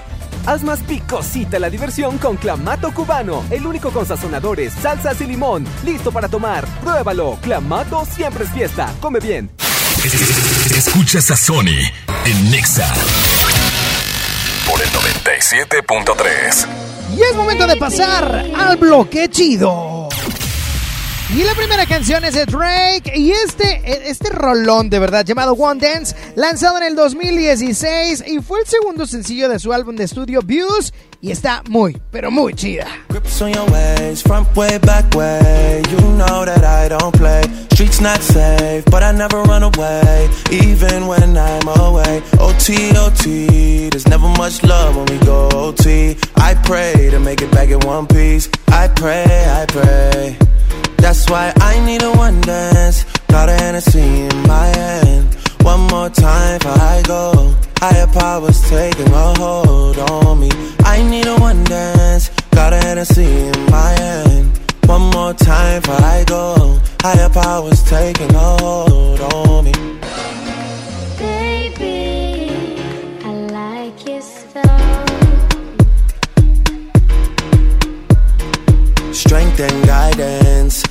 Haz más picosita la diversión con Clamato Cubano, el único con sazonadores, salsas y limón. Listo para tomar. Pruébalo. Clamato siempre es fiesta. Come bien. Escuchas a Sony en Nexa por el 97.3. Y es momento de pasar al bloque chido. Y la primera canción es de Drake y este, este rolón de verdad llamado One Dance, lanzado en el 2016 y fue el segundo sencillo de su álbum de estudio Views y está muy, pero muy chida. Grips on your ways, front way, back way. You know that I don't play. Streets not safe, but I never run away, even when I'm away. OT, OT, there's never much love when we go OT. I pray to make it back in one piece. I pray, I pray. That's why I need a one dance. Got a Hennessy in my hand. One more time before I go. Higher powers taking a hold on me. I need a one dance. Got a Hennessy in my hand. One more time before I go. Higher powers taking a hold on me. Baby, I like your stuff. Strength and guidance.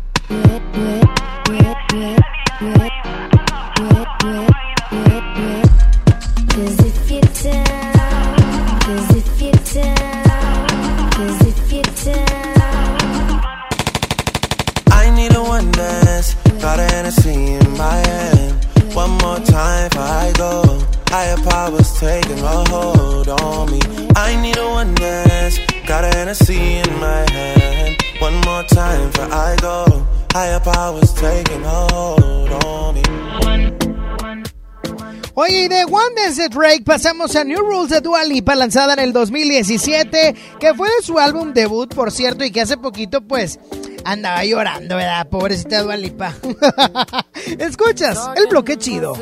pasamos a New Rules de Dua Lipa, lanzada en el 2017, que fue de su álbum debut, por cierto, y que hace poquito, pues, andaba llorando, ¿verdad? Pobrecita Dua Lipa. *laughs* Escuchas el bloque chido.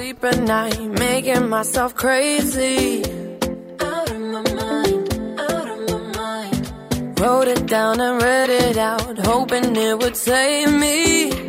Wrote it down and read it out, hoping it would save me.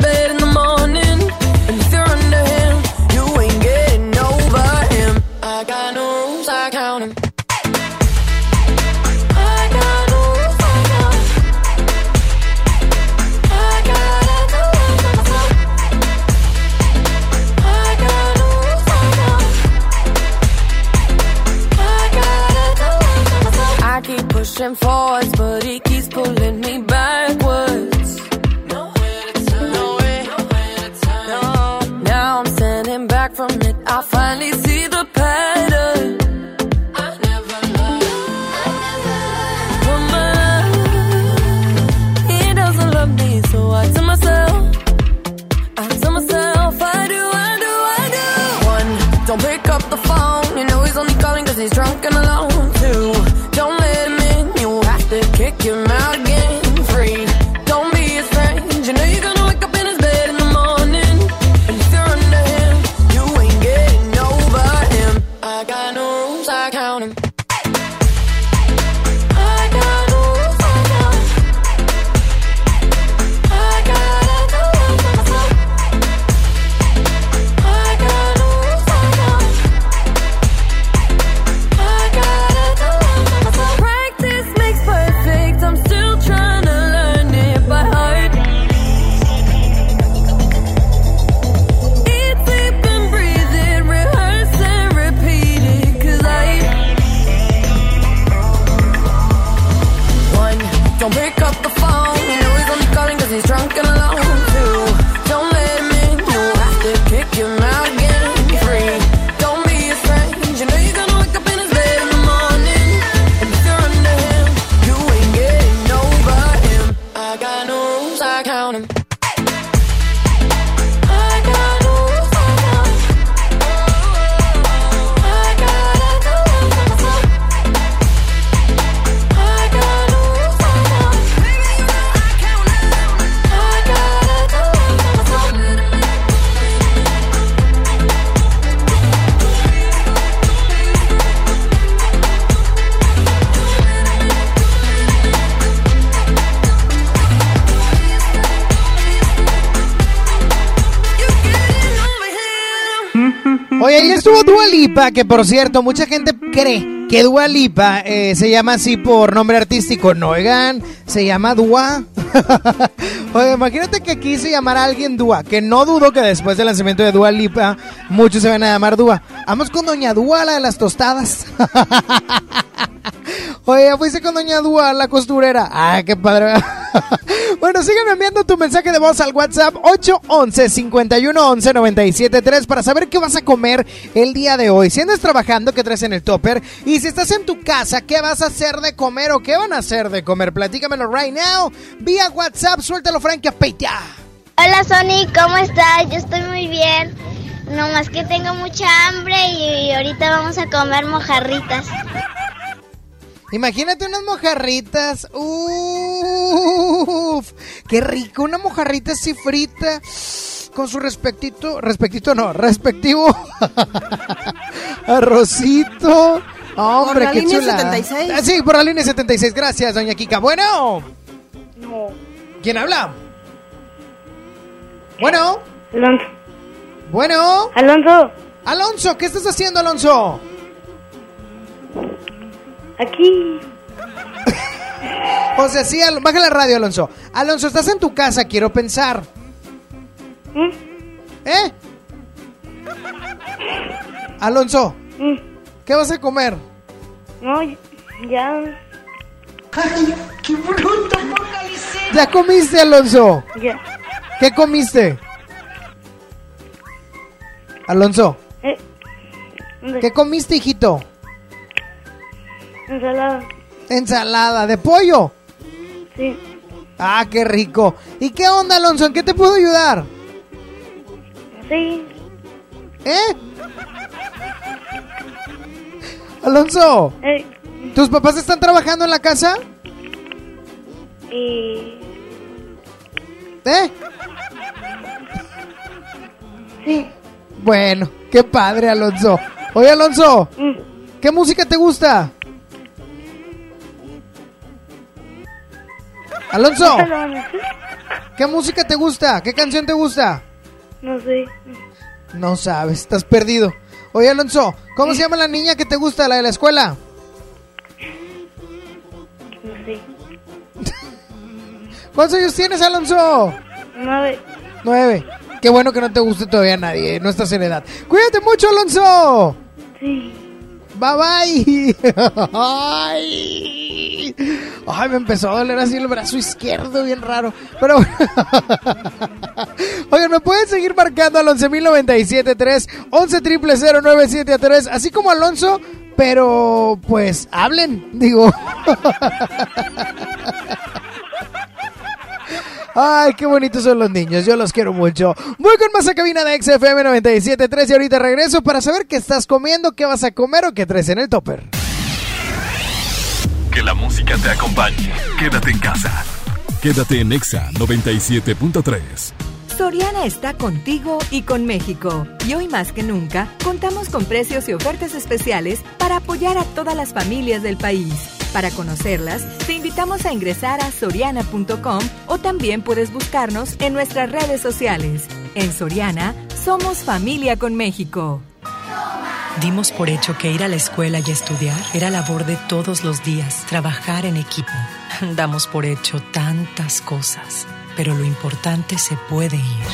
pushing Force. Ahí estuvo Dua Lipa, que por cierto, mucha gente cree que Dua Lipa eh, se llama así por nombre artístico. No, oigan, se llama Dua. *laughs* Oye, imagínate que aquí se llamara alguien Dua, que no dudo que después del lanzamiento de Dua Lipa, muchos se van a llamar Dua. Vamos con Doña Dua, la de las tostadas. *laughs* Oye, ya fuiste con Doña Dua, la costurera. Ah, qué padre. *laughs* bueno, sígueme enviando tu mensaje de voz al WhatsApp 811-511-973 para saber qué vas a comer el día de hoy. Si andas trabajando, ¿qué traes en el topper? Y si estás en tu casa, ¿qué vas a hacer de comer o qué van a hacer de comer? Platícamelo right now. Vía WhatsApp, suéltalo, Frankie Peita. Hola, Sony, ¿cómo estás? Yo estoy muy bien. No más que tengo mucha hambre y ahorita vamos a comer mojarritas. Imagínate unas mojarritas. Uf, qué rico, una mojarrita así frita con su respectito, respectito no, respectivo *laughs* arrocito. Hombre, por la qué línea chula. 76. Ah, sí, por la línea 76. Gracias, doña Kika. Bueno. No. ¿Quién habla? Bueno. Alonso. Bueno. Alonso. Alonso, ¿qué estás haciendo, Alonso? Aquí. O sea, sí, Al- baja la radio, Alonso. Alonso, estás en tu casa, quiero pensar. ¿Eh? Alonso, ¿qué vas a comer? No, ya. Ay, qué bruto, ¿Ya comiste, Alonso? Ya. ¿Qué comiste? Alonso, Eh. ¿qué comiste, hijito? Ensalada. Ensalada de pollo. Sí. Ah, qué rico. ¿Y qué onda, Alonso? ¿En qué te puedo ayudar? Sí. ¿Eh? Alonso, Eh, ¿tus papás están trabajando en la casa? y. ¿Eh? Sí. Bueno, qué padre, Alonso. Oye, Alonso, ¿qué música te gusta? Alonso, ¿qué música te gusta? ¿Qué canción te gusta? No sé. No sabes, estás perdido. Oye, Alonso, ¿cómo se llama la niña que te gusta, la de la escuela? No sé. ¿Cuántos años tienes, Alonso? Nueve. Nueve. Qué bueno que no te guste todavía nadie, no estás en edad. Cuídate mucho, Alonso. Sí. Bye bye. *laughs* Ay. Me empezó a doler así el brazo izquierdo, bien raro. Pero. *laughs* Oigan, me pueden seguir marcando al 11.097.3, 11.000.973, así como Alonso, pero pues hablen, digo. *laughs* Ay, qué bonitos son los niños, yo los quiero mucho. Voy con más a cabina de XFM 97.3 y ahorita regreso para saber qué estás comiendo, qué vas a comer o qué traes en el topper. Que la música te acompañe. Quédate en casa. Quédate en Exa 97.3. Soriana está contigo y con México. Y hoy más que nunca, contamos con precios y ofertas especiales para apoyar a todas las familias del país. Para conocerlas, te invitamos a ingresar a soriana.com o también puedes buscarnos en nuestras redes sociales. En Soriana, somos familia con México. Dimos por hecho que ir a la escuela y estudiar era labor de todos los días, trabajar en equipo. *laughs* Damos por hecho tantas cosas, pero lo importante se puede ir,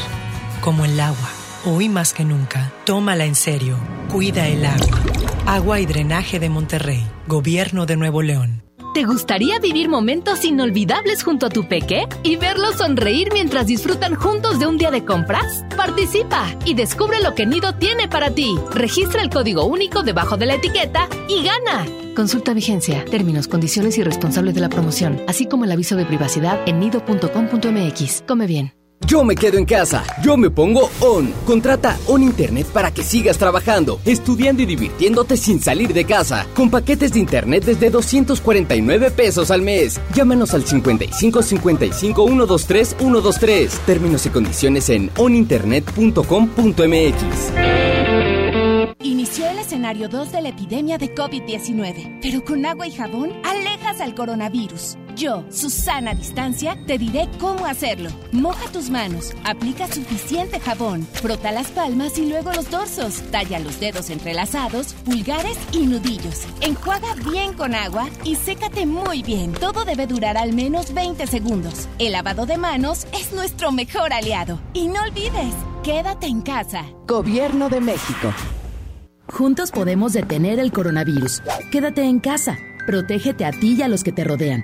como el agua. Hoy más que nunca, tómala en serio, cuida el agua. Agua y drenaje de Monterrey, Gobierno de Nuevo León. ¿Te gustaría vivir momentos inolvidables junto a tu peque y verlos sonreír mientras disfrutan juntos de un día de compras? Participa y descubre lo que Nido tiene para ti. Registra el código único debajo de la etiqueta y gana. Consulta vigencia, términos, condiciones y responsables de la promoción, así como el aviso de privacidad en nido.com.mx. Come bien. Yo me quedo en casa, yo me pongo on. Contrata On Internet para que sigas trabajando, estudiando y divirtiéndote sin salir de casa. Con paquetes de internet desde 249 pesos al mes. Llámanos al 55 55 123 123. Términos y condiciones en oninternet.com.mx. Inició el escenario 2 de la epidemia de COVID-19, pero con agua y jabón alejas al coronavirus. Yo, Susana Distancia, te diré cómo hacerlo. Moja tus manos, aplica suficiente jabón, frota las palmas y luego los dorsos, talla los dedos entrelazados, pulgares y nudillos. Enjuaga bien con agua y sécate muy bien. Todo debe durar al menos 20 segundos. El lavado de manos es nuestro mejor aliado. Y no olvides, quédate en casa. Gobierno de México. Juntos podemos detener el coronavirus. Quédate en casa. Protégete a ti y a los que te rodean.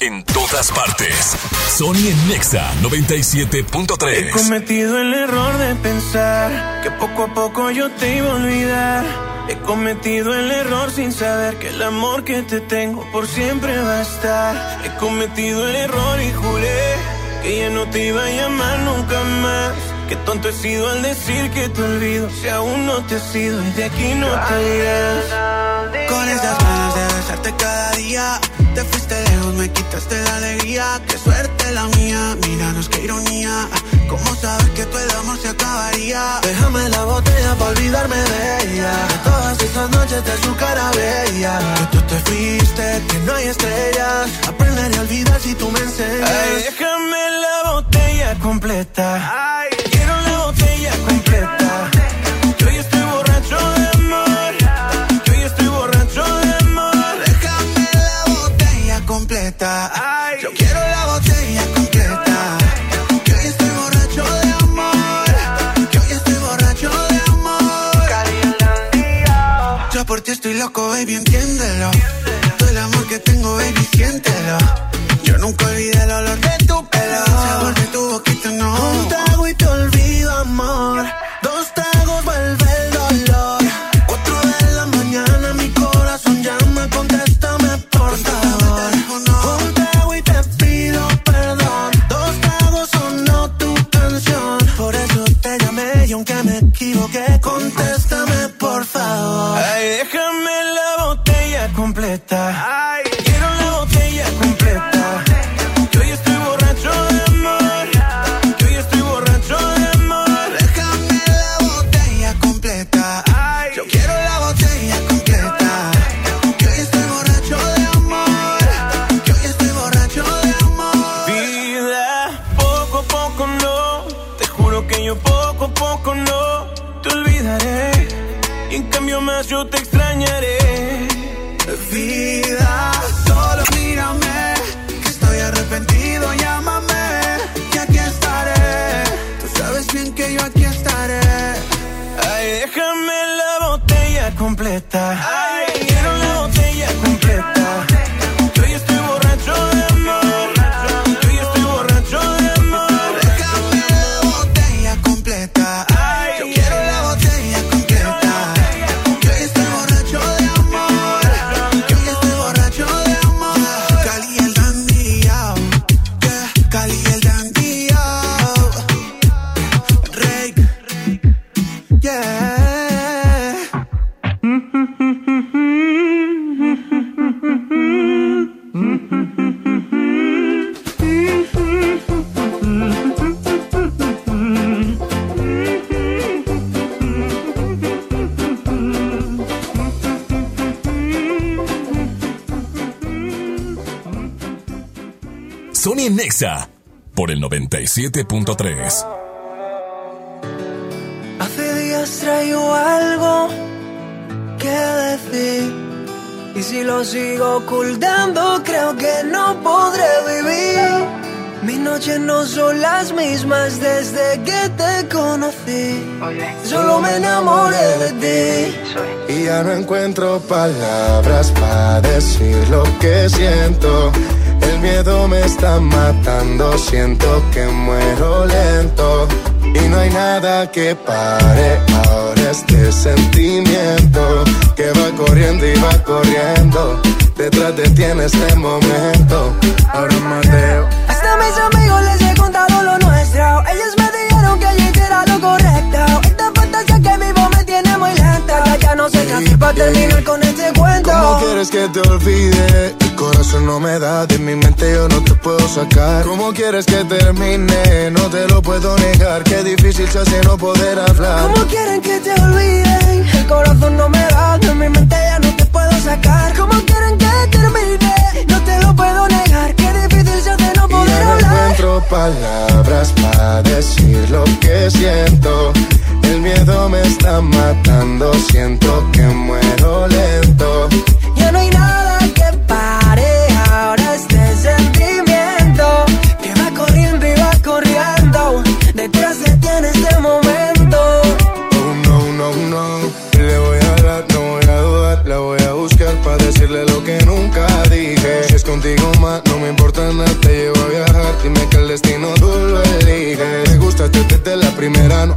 En todas partes. Sony en Nexa 97.3. He cometido el error de pensar que poco a poco yo te iba a olvidar. He cometido el error sin saber que el amor que te tengo por siempre va a estar. He cometido el error y juré que ya no te iba a llamar nunca más. Qué tonto he sido al decir que te olvido si aún no te has ido y de aquí no te irás. Con estas ganas de besarte cada día Te fuiste lejos, me quitaste la alegría. Qué suerte la mía, míranos qué ironía. ¿Cómo saber que todo el amor se acabaría? Déjame la botella para olvidarme de ella. De todas esas noches de su cara bella. Que tú te fuiste, que no hay estrellas. Aprenderé a olvidar si tú me enseñas. Ay, déjame la botella completa. Ay, Yeah. 97.3. Hace días traigo algo que decir Y si lo sigo ocultando creo que no podré vivir Mi noche noches no son las mismas desde que te conocí. Solo me enamoré de ti. Y ya no encuentro palabras para decir lo que siento. El miedo me está matando, siento que muero lento. Y no hay nada que pare ahora este sentimiento que va corriendo y va corriendo. Detrás de ti en este momento. Ahora Mateo. Hasta mis amigos les no sé qué para terminar con este cuento. ¿Cómo quieres que te olvide? El corazón no me da, de mi mente yo no te puedo sacar. ¿Cómo quieres que termine? No te lo puedo negar. Qué difícil se hace no poder hablar. ¿Cómo quieren que te olviden? El corazón no me da, de mi mente ya no te puedo sacar. ¿Cómo quieren que termine? No te lo puedo negar. Qué difícil se hace no poder Ya no hablar. encuentro palabras para decir lo que siento. El miedo me está matando, siento que muero lento. Ya no hay nada que pare ahora este sentimiento que va corriendo y va corriendo detrás de ti en este momento. Oh no, no, no. Le voy a hablar, no voy a dudar. La voy a buscar para decirle lo que nunca dije. Si es contigo más, no me importa nada. Te llevo a viajar. Dime que el destino tú lo eliges. Me gustaste desde la primera no-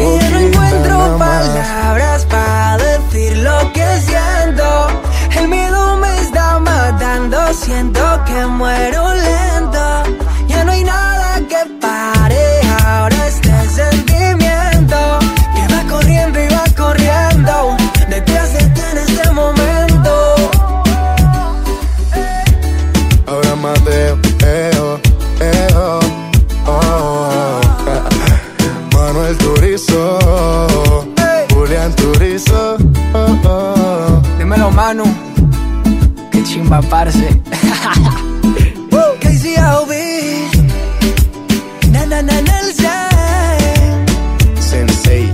Y ya no encuentro palabras para decir lo que siento. El miedo me está matando, siento que muero lento. Ya no hay nada que pare Qué chimba, parce. *laughs* KCLB. Na, na, na, Nelson. Sensei,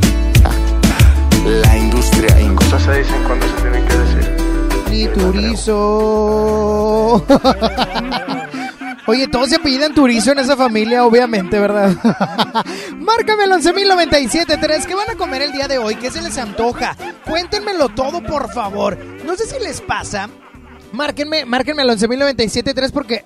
la industria. Y cosas se dicen cuando se tienen que decir. Turizo. *laughs* Oye, todos se apellidan Turizo en esa familia, obviamente, ¿verdad? *laughs* Márcame el 11.097.3. ¿Qué van a comer el día de hoy? ¿Qué se les antoja? Cuéntenmelo todo, por favor. No sé si les pasa. Márquenme, márquenme al 11.097.3 porque...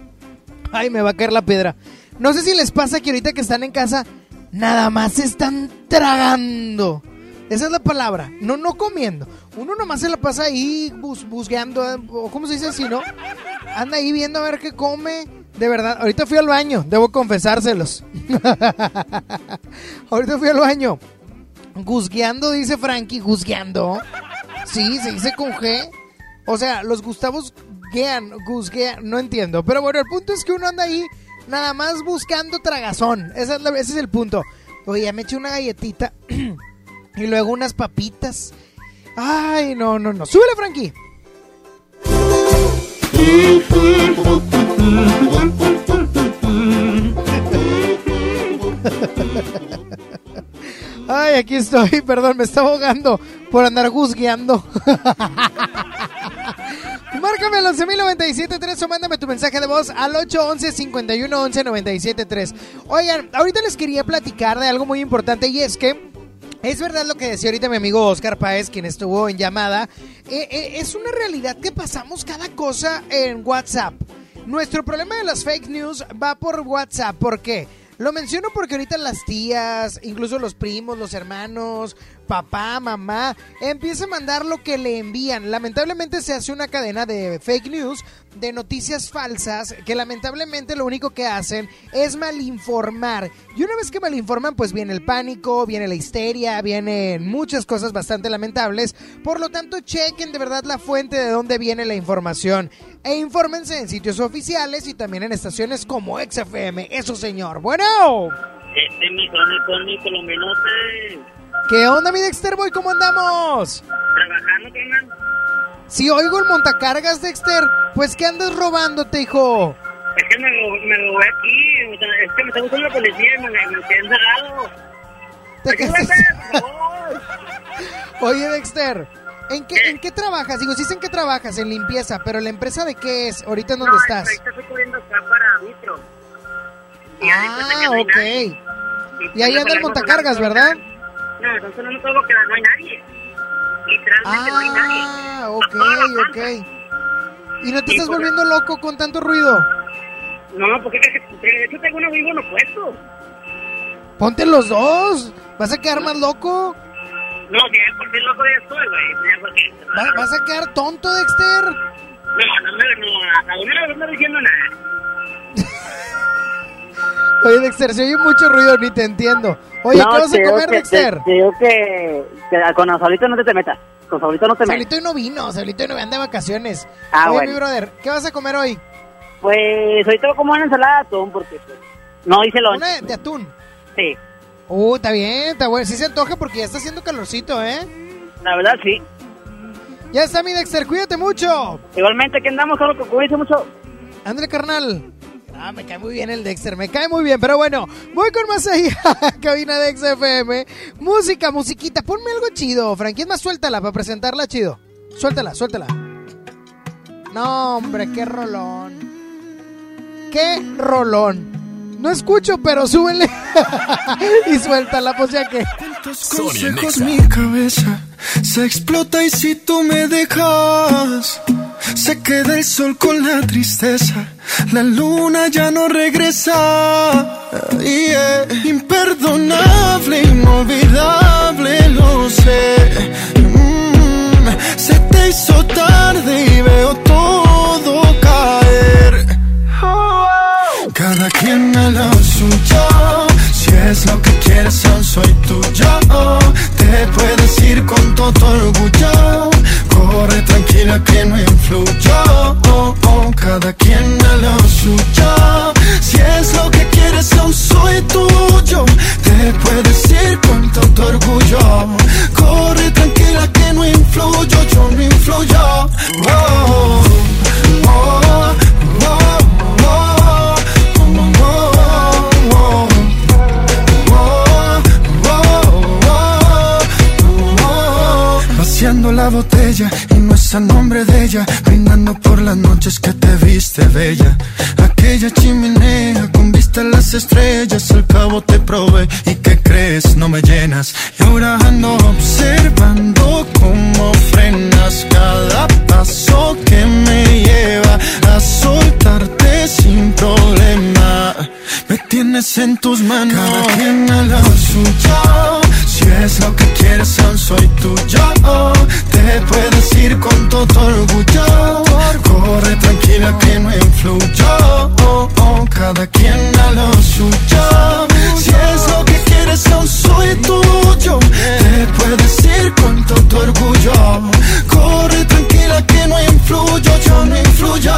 *coughs* Ay, me va a caer la piedra. No sé si les pasa que ahorita que están en casa, nada más se están tragando. Esa es la palabra. No, no comiendo. Uno nomás se la pasa ahí bus, busqueando, ¿cómo se dice así, no? Anda ahí viendo a ver qué come. De verdad, ahorita fui al baño, debo confesárselos. *laughs* ahorita fui al baño. Guzgueando, dice Frankie, guzgueando. Sí, se dice con G. O sea, los Gustavos guean, guzguean, no entiendo. Pero bueno, el punto es que uno anda ahí nada más buscando tragazón. Ese es el punto. Oye, me eché una galletita *clears throat* y luego unas papitas. Ay, no, no, no. Súbele, Frankie. *laughs* Ay, aquí estoy, *laughs* perdón, me estaba ahogando por andar guzgueando. *laughs* Márcame al 11.097.3 o mándame tu mensaje de voz al 811-5111-973. Oigan, ahorita les quería platicar de algo muy importante y es que es verdad lo que decía ahorita mi amigo Oscar Páez, quien estuvo en llamada. Eh, eh, es una realidad que pasamos cada cosa en WhatsApp. Nuestro problema de las fake news va por WhatsApp. ¿Por qué? Lo menciono porque ahorita las tías, incluso los primos, los hermanos, papá, mamá, empiezan a mandar lo que le envían. Lamentablemente se hace una cadena de fake news, de noticias falsas, que lamentablemente lo único que hacen es malinformar. Y una vez que malinforman, pues viene el pánico, viene la histeria, vienen muchas cosas bastante lamentables. Por lo tanto, chequen de verdad la fuente de dónde viene la información. E infórmense en sitios oficiales y también en estaciones como XFM. Eso, señor. Bueno. Este, mi son mi colombianote. ¿Qué onda, mi Dexter Boy? ¿Cómo andamos? Trabajando, carnal. Si oigo el montacargas, Dexter, pues ¿qué andas robándote, hijo? Es que me lo, me lo aquí. o sea, Es que me está buscando la policía y me, me quedé encerrado. ¿Te quedaste- Ayúdame, por favor. Oye, Dexter, ¿en qué, ¿en qué trabajas? Digo, sí sé en qué trabajas, en limpieza, pero ¿la empresa de qué es? ¿Ahorita en dónde No, estás? Ahorita estoy corriendo acá para Vitro. Y Ah, ok. Y ahí anda el montacargas, ¿verdad? No, entonces no me puedo quedar, no hay nadie. Literalmente no hay nadie. Ah, ok, ok. ¿Y no te estás volviendo loco con tanto ruido? No, porque de hecho tengo un audífono puesto. Ponte los dos. ¿Vas a quedar más loco? No, ya por fin loco ya estoy, güey. Ya porque... ¿Va- ¿Vas a quedar tonto, Dexter? No, no me no, a una vez no estoy diciendo nada. *laughs* Oye, Dexter, se oye mucho ruido, ni te entiendo. Oye, No, ¿qué vas a comer, que- Dexter? Te, te digo que, que con Saulito no te, te metas. Con Saulito no te metas. Saulito no vino, Saulito no anda de vacaciones. Ah, Oye, bueno. mi brother, ¿qué vas a comer hoy? Pues ahorita comer una ensalada de atún porque pues, no hice lonche. Una de atún. Sí, Uh, está bien, está bueno. Sí se antoja porque ya está haciendo calorcito, ¿eh? la verdad sí. Ya está, mi Dexter, cuídate mucho. Igualmente, que andamos, solo que cuídense mucho. Ándale, carnal. Ah, me cae muy bien el Dexter, me cae muy bien. Pero bueno, voy con más allá, *laughs* cabina de XFM. Música, musiquita, ponme algo chido, Frankie. Es más, suéltala para presentarla chido. Suéltala, suéltala. No, hombre, qué rolón. Qué rolón. No escucho, pero súbele. *laughs* y suéltala, pues ya que. consejos mi cabeza se explota y si tú me dejas se queda el sol con la tristeza la luna ya no regresa Yeah. imperdonable inolvidable lo sé Mm, se te hizo tarde y veo todo caer cada quien a lo suyo. Si es lo que quieres, aún soy tuyo. Te puedes con todo orgullo. Corre tranquila que no influyo. Cada quien a lo suyo. Si es lo que quieres, aún soy tuyo. Te puedes ir con todo orgullo. Corre tranquila que no influyo. Yo no influyo. Oh, oh, oh, oh, Vaciando la botella y no es a nombre de ella, brindando por las noches que te viste bella. Aquella chimenea con vista a las estrellas, al cabo te probé y que crees no me llenas. Y ahora ando observando cómo frenas cada paso que me lleva a soltarte sin problema. Me tienes en tus manos. Cada quien a lo suyo. Si es lo que quieres, aún soy tuyo. Te puedes ir con todo orgullo. Corre tranquila que no influyo. Cada quien a lo suyo. Si es lo que quieres, aún soy tuyo. Te puedes ir con todo orgullo. Corre tranquila que no influyo. Yo no influyo.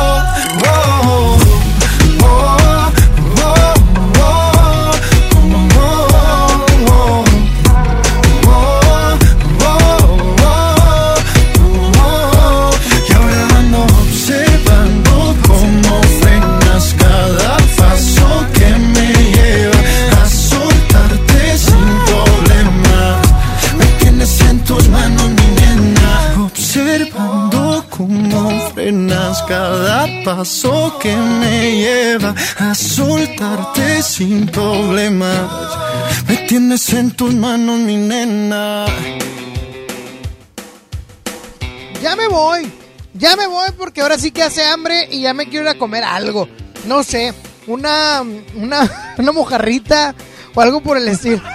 Paso que me lleva a soltarte sin problema. Me tienes en tus manos, mi nena. Ya me voy. Ya me voy porque ahora sí que hace hambre y ya me quiero ir a comer algo. No sé, una, una, *laughs* una mojarrita o algo por el estilo. *laughs*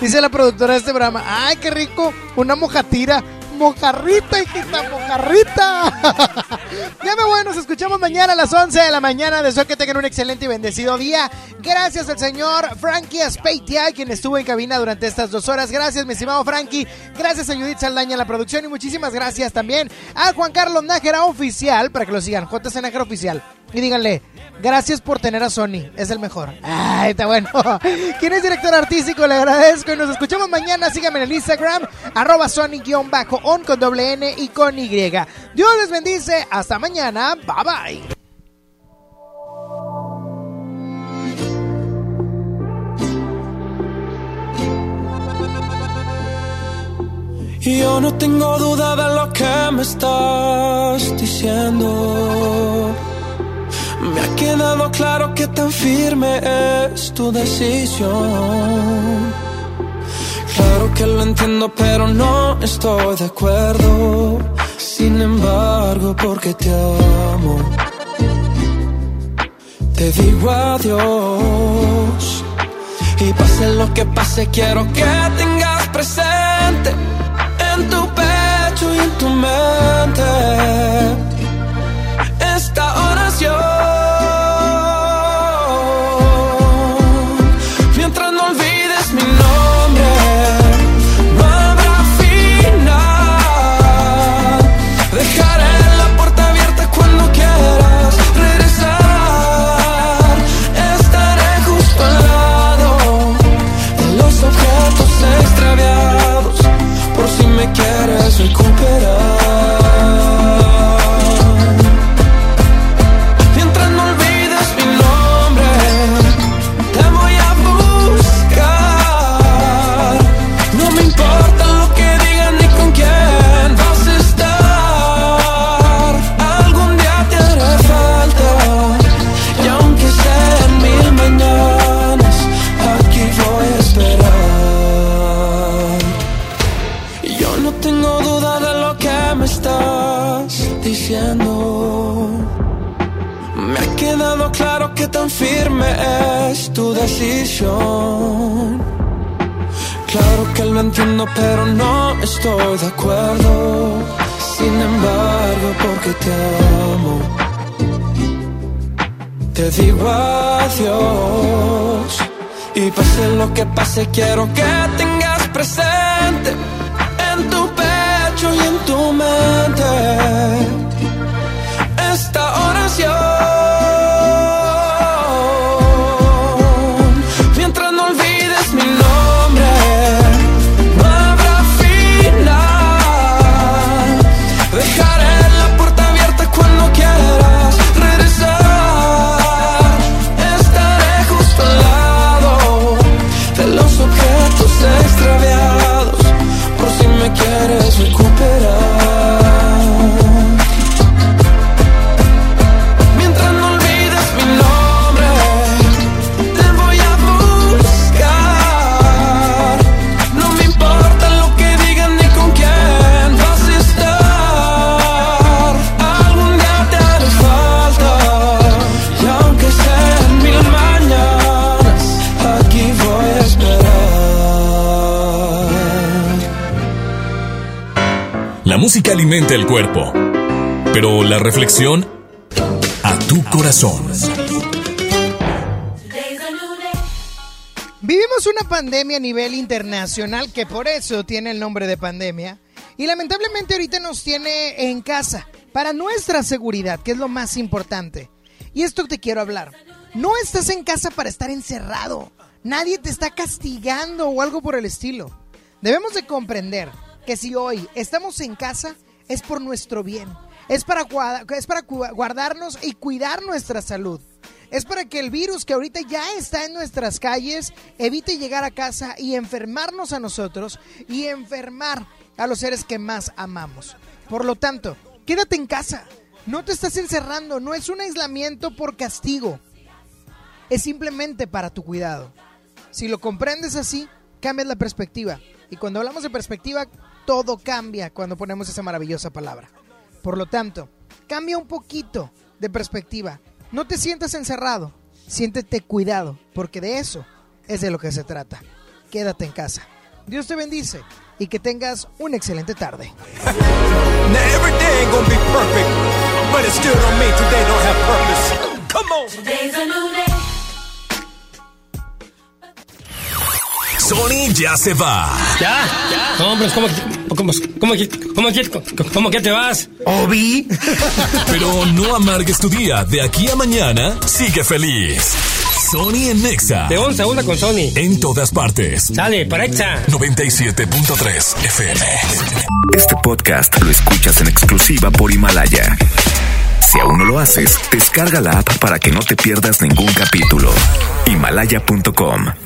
Dice la productora de este programa, ay, qué rico, una mojatira. Mojarrita, hijita, mojarrita. *laughs* ya me voy, nos escuchamos mañana a las 11 de la mañana. Deseo que tengan un excelente y bendecido día. Gracias al señor Frankie Aspeitia, quien estuvo en cabina durante estas dos horas. Gracias, mi estimado Frankie. Gracias a Judith Saldaña en la producción. Y muchísimas gracias también a Juan Carlos Nájera Oficial, para que lo sigan, JC Nájera Oficial. y díganle, gracias por tener a Sony, es el mejor. Ay, está bueno. *laughs* ¿Quién es director artístico? Le agradezco y nos escuchamos mañana. Síganme en el Instagram, arroba Sony-on con doble N y con Y. Dios les bendice. Hasta mañana. Bye bye. Yo no tengo duda de lo que me estás diciendo. Me ha quedado claro que tan firme es tu decisión. Claro que lo entiendo, pero no estoy de acuerdo. Sin embargo, porque te amo, te digo adiós. Y pase lo que pase, quiero que tengas presente en tu pecho y en tu mente pero no estoy de acuerdo. Sin embargo, porque te amo, te digo adiós. Y pase lo que pase, quiero que tengas presente música alimenta el cuerpo, pero la reflexión a tu corazón. Vivimos una pandemia a nivel internacional que por eso tiene el nombre de pandemia y lamentablemente ahorita nos tiene en casa para nuestra seguridad, que es lo más importante. Y esto te quiero hablar. No estás en casa para estar encerrado. Nadie te está castigando o algo por el estilo. Debemos de comprender que si hoy estamos en casa es por nuestro bien. Es para, es para guardarnos y cuidar nuestra salud. Es para que el virus que ahorita ya está en nuestras calles evite llegar a casa y enfermarnos a nosotros y enfermar a los seres que más amamos. Por lo tanto, quédate en casa. No te estás encerrando, no es un aislamiento por castigo. Es simplemente para tu cuidado. Si lo comprendes así, cambias la perspectiva. Y cuando hablamos de perspectiva, todo cambia cuando ponemos esa maravillosa palabra. Por lo tanto, cambia un poquito de perspectiva. No te sientas encerrado, siéntete cuidado, porque de eso es de lo que se trata. Quédate en casa. Dios te bendice y que tengas una excelente tarde. Sony ya se va. ¿Ya? ¿Ya? Hombre, ¿cómo, cómo, cómo, cómo, cómo, cómo que te vas? Obi. *laughs* Pero no amargues tu día. De aquí a mañana, sigue feliz. Sony en Nexa. De 11 a 1 con Sony. En todas partes. Sale, para Exa. 97.3 FM. Este podcast lo escuchas en exclusiva por Himalaya. Si aún no lo haces, descarga la app para que no te pierdas ningún capítulo. Himalaya.com